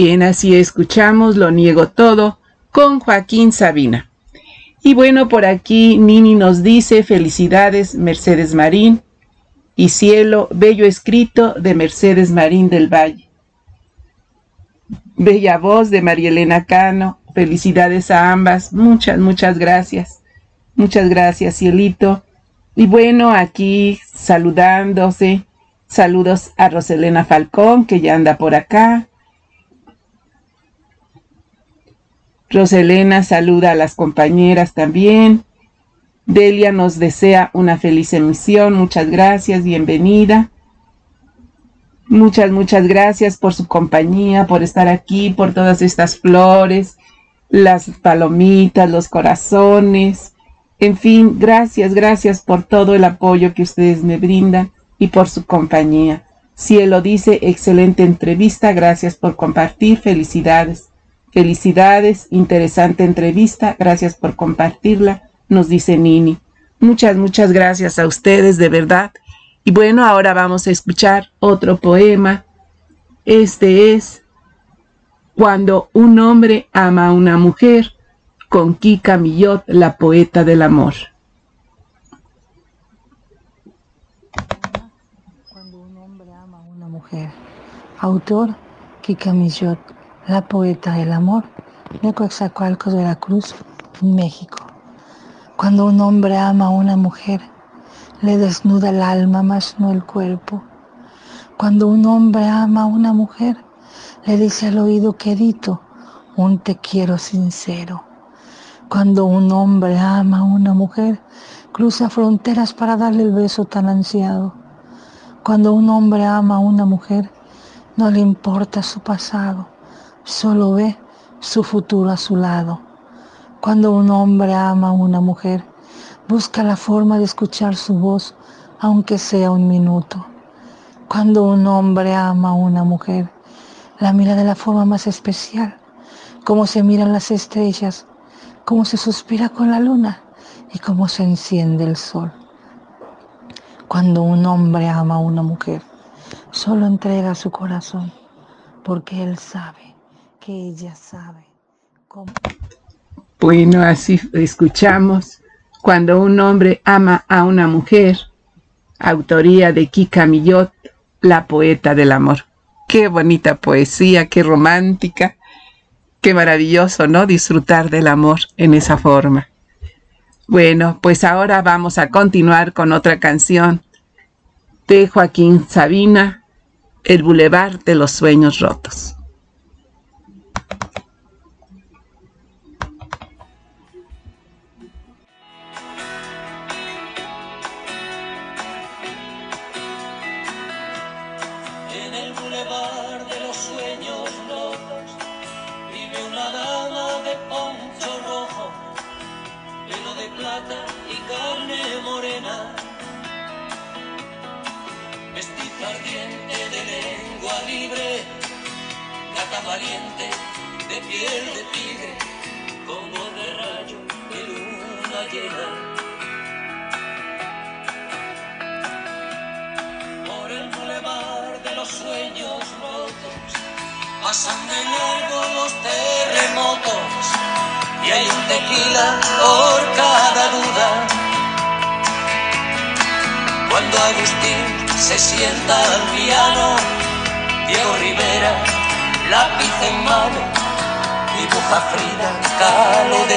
Bien, así escuchamos Lo Niego Todo con Joaquín Sabina. Y bueno, por aquí Nini nos dice felicidades Mercedes Marín y cielo, bello escrito de Mercedes Marín del Valle. Bella voz de María Elena Cano, felicidades a ambas, muchas, muchas gracias. Muchas gracias, cielito. Y bueno, aquí saludándose, saludos a Roselena Falcón, que ya anda por acá. Roselena saluda a las compañeras también. Delia nos desea una feliz emisión. Muchas gracias, bienvenida. Muchas, muchas gracias por su compañía, por estar aquí, por todas estas flores, las palomitas, los corazones. En fin, gracias, gracias por todo el apoyo que ustedes me brindan y por su compañía. Cielo dice, excelente entrevista, gracias por compartir, felicidades. Felicidades, interesante entrevista, gracias por compartirla, nos dice Nini. Muchas, muchas gracias a ustedes, de verdad. Y bueno, ahora vamos a escuchar otro poema. Este es Cuando un hombre ama a una mujer, con Kika Millot, la poeta del amor. Cuando un hombre ama a una mujer. Autor Kika Millot la poeta del amor, de Coexacualcos, Veracruz, México. Cuando un hombre ama a una mujer, le desnuda el alma, más no el cuerpo. Cuando un hombre ama a una mujer, le dice al oído querido un te quiero sincero. Cuando un hombre ama a una mujer, cruza fronteras para darle el beso tan ansiado. Cuando un hombre ama a una mujer, no le importa su pasado solo ve su futuro a su lado. Cuando un hombre ama a una mujer, busca la forma de escuchar su voz, aunque sea un minuto. Cuando un hombre ama a una mujer, la mira de la forma más especial, como se miran las estrellas, como se suspira con la luna y cómo se enciende el sol. Cuando un hombre ama a una mujer, solo entrega su corazón, porque él sabe ella sabe cómo. Bueno, así escuchamos cuando un hombre ama a una mujer, autoría de Kika Millot, la poeta del amor. Qué bonita poesía, qué romántica, qué maravilloso, ¿no? Disfrutar del amor en esa forma. Bueno, pues ahora vamos a continuar con otra canción de Joaquín Sabina, El Boulevard de los Sueños Rotos.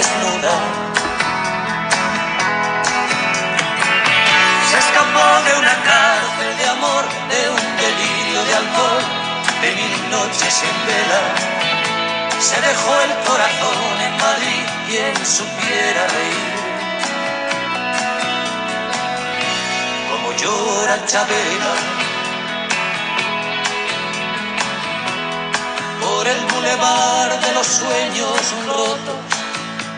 desnuda. Se escapó de una cárcel de amor, de un delirio de alcohol, de mil noches en vela. Se dejó el corazón en Madrid, quien supiera reír. Como llora Chabela. por el bulevar de los sueños rotos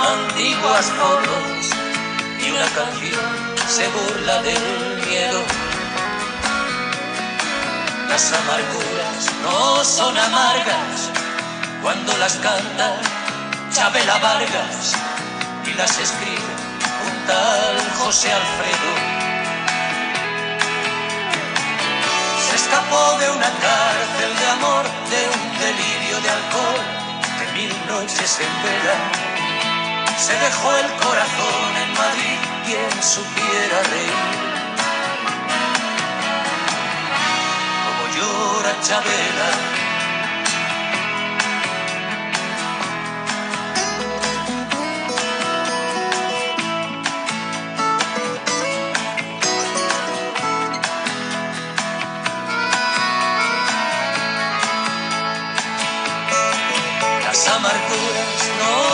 antiguas fotos y una canción se burla del miedo. Las amarguras no son amargas cuando las canta Chabela Vargas y las escribe un tal José Alfredo. escapó de una cárcel de amor, de un delirio de alcohol, de mil noches en vela. Se dejó el corazón en Madrid, quien supiera reír. Como llora Chabela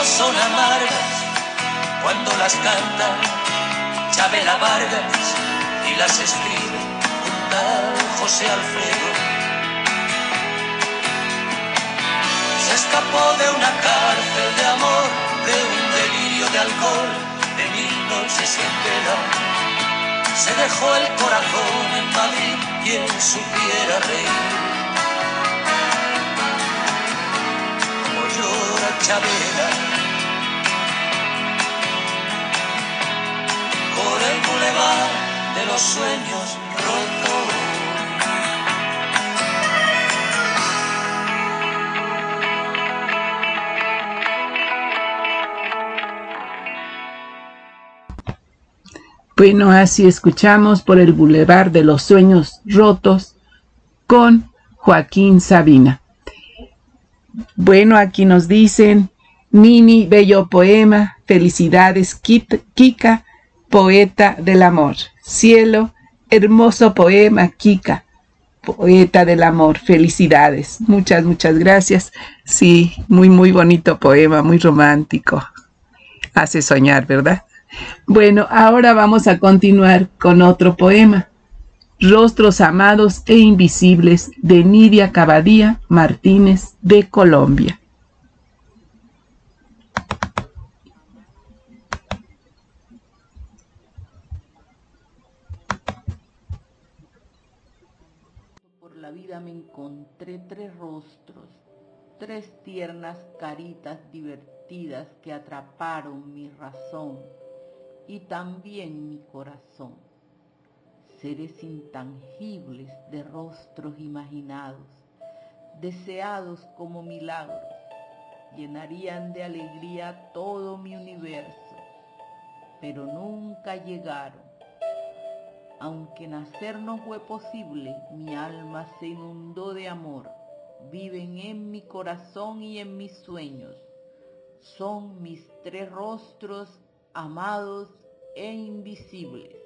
son amargas cuando las canta Chabela Vargas y las escribe un tal José Alfredo. Se escapó de una cárcel de amor, de un delirio de alcohol, de mil noches en vela. Se dejó el corazón en Madrid, quien supiera reír. Como llora Chabela de los sueños rotos. Bueno, así escuchamos por el Boulevard de los Sueños Rotos con Joaquín Sabina. Bueno, aquí nos dicen, Mini, bello poema, felicidades, Kika, poeta del amor. Cielo, hermoso poema, Kika, poeta del amor. Felicidades. Muchas, muchas gracias. Sí, muy, muy bonito poema, muy romántico. Hace soñar, ¿verdad? Bueno, ahora vamos a continuar con otro poema. Rostros amados e invisibles de Nidia Cabadía Martínez de Colombia. me encontré tres rostros, tres tiernas caritas divertidas que atraparon mi razón y también mi corazón. Seres intangibles de rostros imaginados, deseados como milagros, llenarían de alegría todo mi universo, pero nunca llegaron aunque nacer no fue posible, mi alma se inundó de amor. Viven en mi corazón y en mis sueños. Son mis tres rostros amados e invisibles.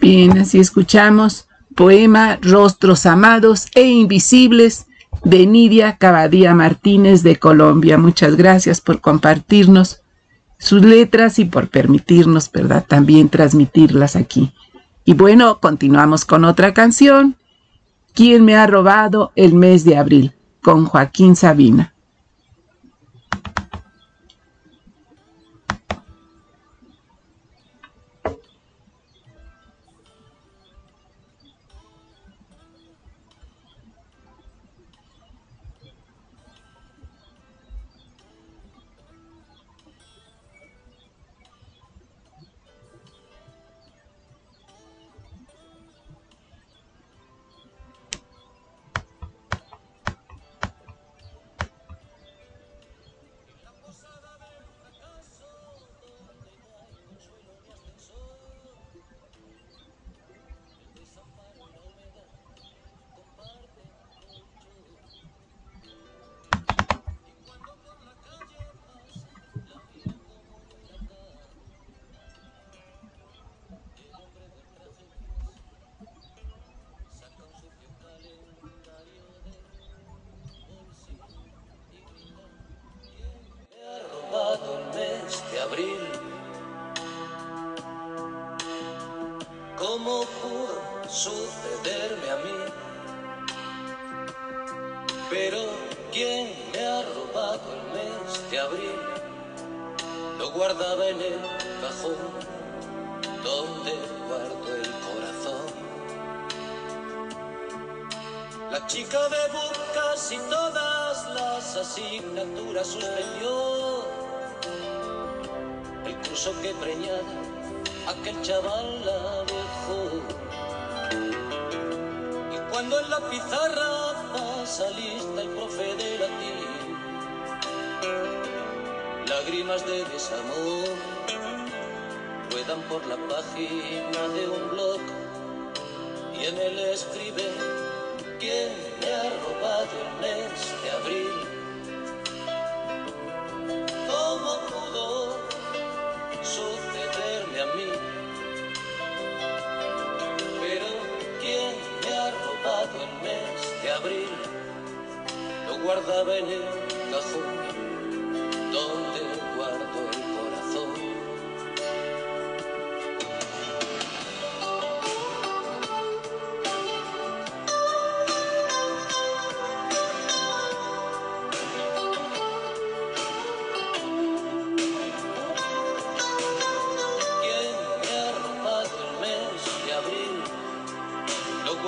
Bien, así escuchamos poema Rostros amados e invisibles de Nidia Cabadía Martínez de Colombia. Muchas gracias por compartirnos sus letras y por permitirnos, ¿verdad?, también transmitirlas aquí. Y bueno, continuamos con otra canción. ¿Quién me ha robado el mes de abril? con Joaquín Sabina.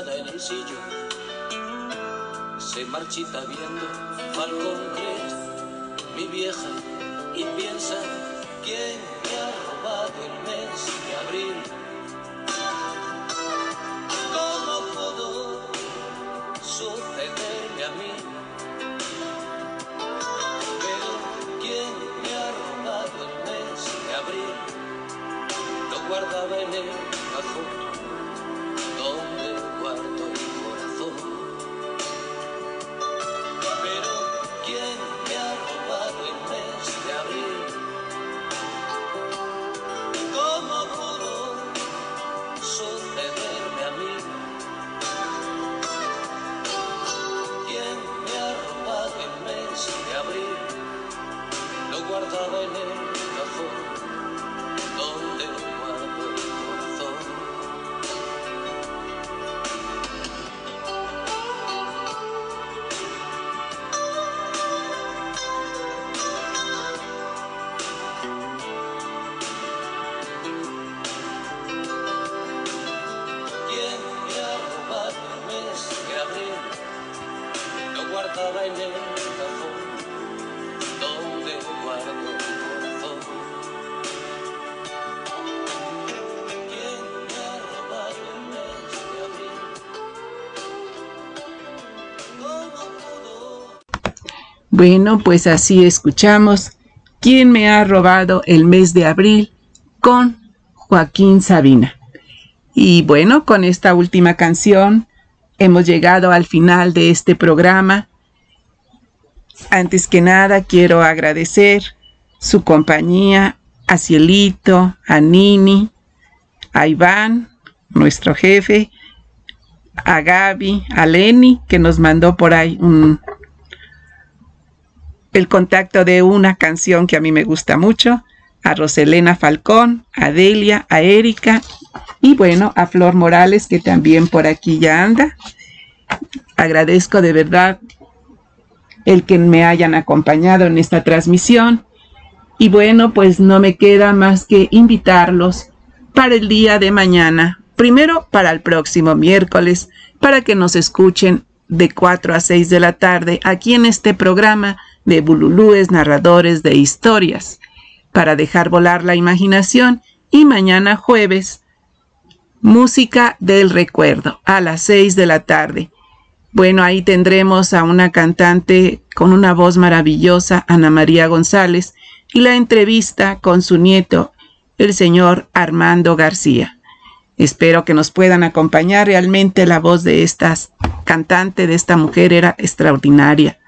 en el sillón, se marchita viendo Falcon Crest, mi vieja, y piensa Bueno, pues así escuchamos ¿Quién me ha robado el mes de abril? con Joaquín Sabina. Y bueno, con esta última canción hemos llegado al final de este programa. Antes que nada quiero agradecer su compañía a Cielito, a Nini, a Iván, nuestro jefe, a Gaby, a Lenny, que nos mandó por ahí un, el contacto de una canción que a mí me gusta mucho, a Roselena Falcón, a Delia, a Erika y bueno, a Flor Morales que también por aquí ya anda. Agradezco de verdad el que me hayan acompañado en esta transmisión y bueno, pues no me queda más que invitarlos para el día de mañana, primero para el próximo miércoles, para que nos escuchen de 4 a 6 de la tarde aquí en este programa de Bululúes Narradores de Historias, para dejar volar la imaginación y mañana jueves, Música del Recuerdo a las 6 de la tarde. Bueno, ahí tendremos a una cantante con una voz maravillosa, Ana María González, y la entrevista con su nieto, el señor Armando García. Espero que nos puedan acompañar. Realmente la voz de esta cantante, de esta mujer, era extraordinaria.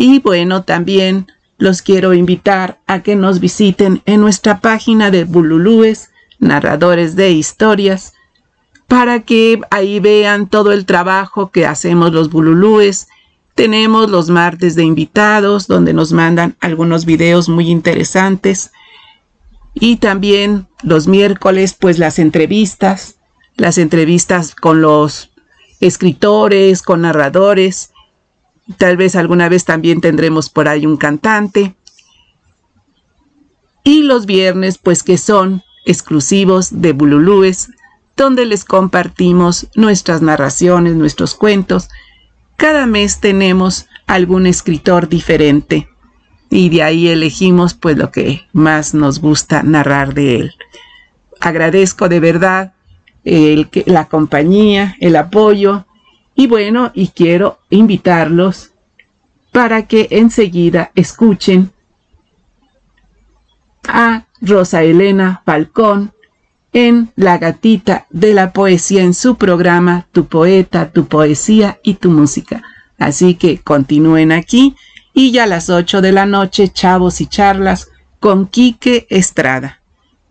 Y bueno, también los quiero invitar a que nos visiten en nuestra página de Bululúes, narradores de historias, para que ahí vean todo el trabajo que hacemos los Bululúes. Tenemos los martes de invitados, donde nos mandan algunos videos muy interesantes. Y también los miércoles, pues las entrevistas, las entrevistas con los escritores, con narradores Tal vez alguna vez también tendremos por ahí un cantante. Y los viernes, pues que son exclusivos de Bululúes, donde les compartimos nuestras narraciones, nuestros cuentos. Cada mes tenemos algún escritor diferente y de ahí elegimos pues lo que más nos gusta narrar de él. Agradezco de verdad el, la compañía, el apoyo y bueno, y quiero invitarlos para que enseguida escuchen a Rosa Elena Falcón en La gatita de la poesía en su programa Tu poeta, tu poesía y tu música. Así que continúen aquí y ya a las 8 de la noche, chavos y charlas con Quique Estrada.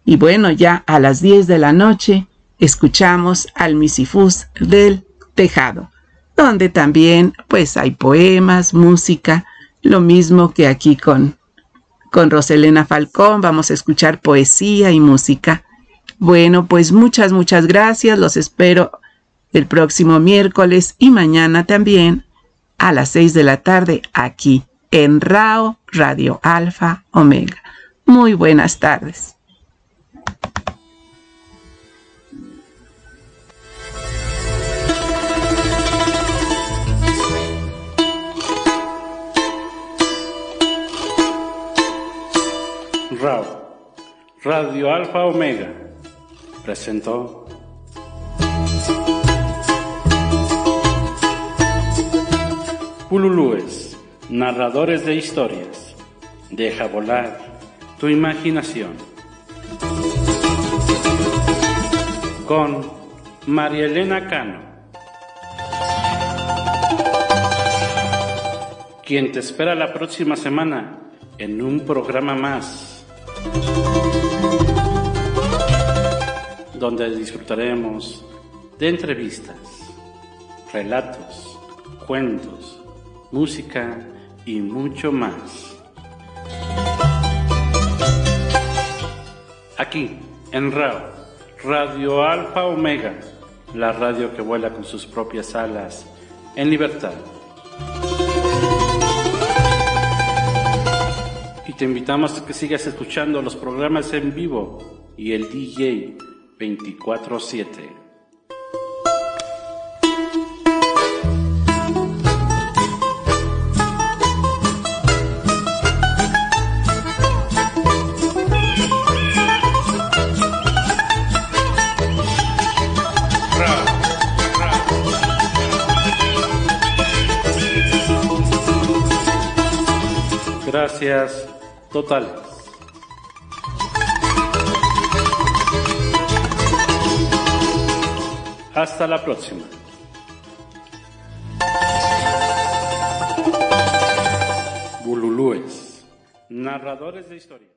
Y bueno, ya a las 10 de la noche escuchamos al Misifus del Tejado donde también pues hay poemas, música, lo mismo que aquí con, con Roselena Falcón, vamos a escuchar poesía y música. Bueno, pues muchas, muchas gracias, los espero el próximo miércoles y mañana también a las seis de la tarde aquí en RAO Radio Alfa Omega. Muy buenas tardes. RAO, Radio Alfa Omega, presentó Pululúes, narradores de historias. Deja volar tu imaginación. Con María Elena Cano. Quien te espera la próxima semana en un programa más donde disfrutaremos de entrevistas, relatos, cuentos, música y mucho más. Aquí, en RAO, Radio Alfa Omega, la radio que vuela con sus propias alas en libertad. Te invitamos a que sigas escuchando los programas en vivo y el DJ 24-7. Gracias totales. Hasta la próxima. Bululúes, narradores de historia.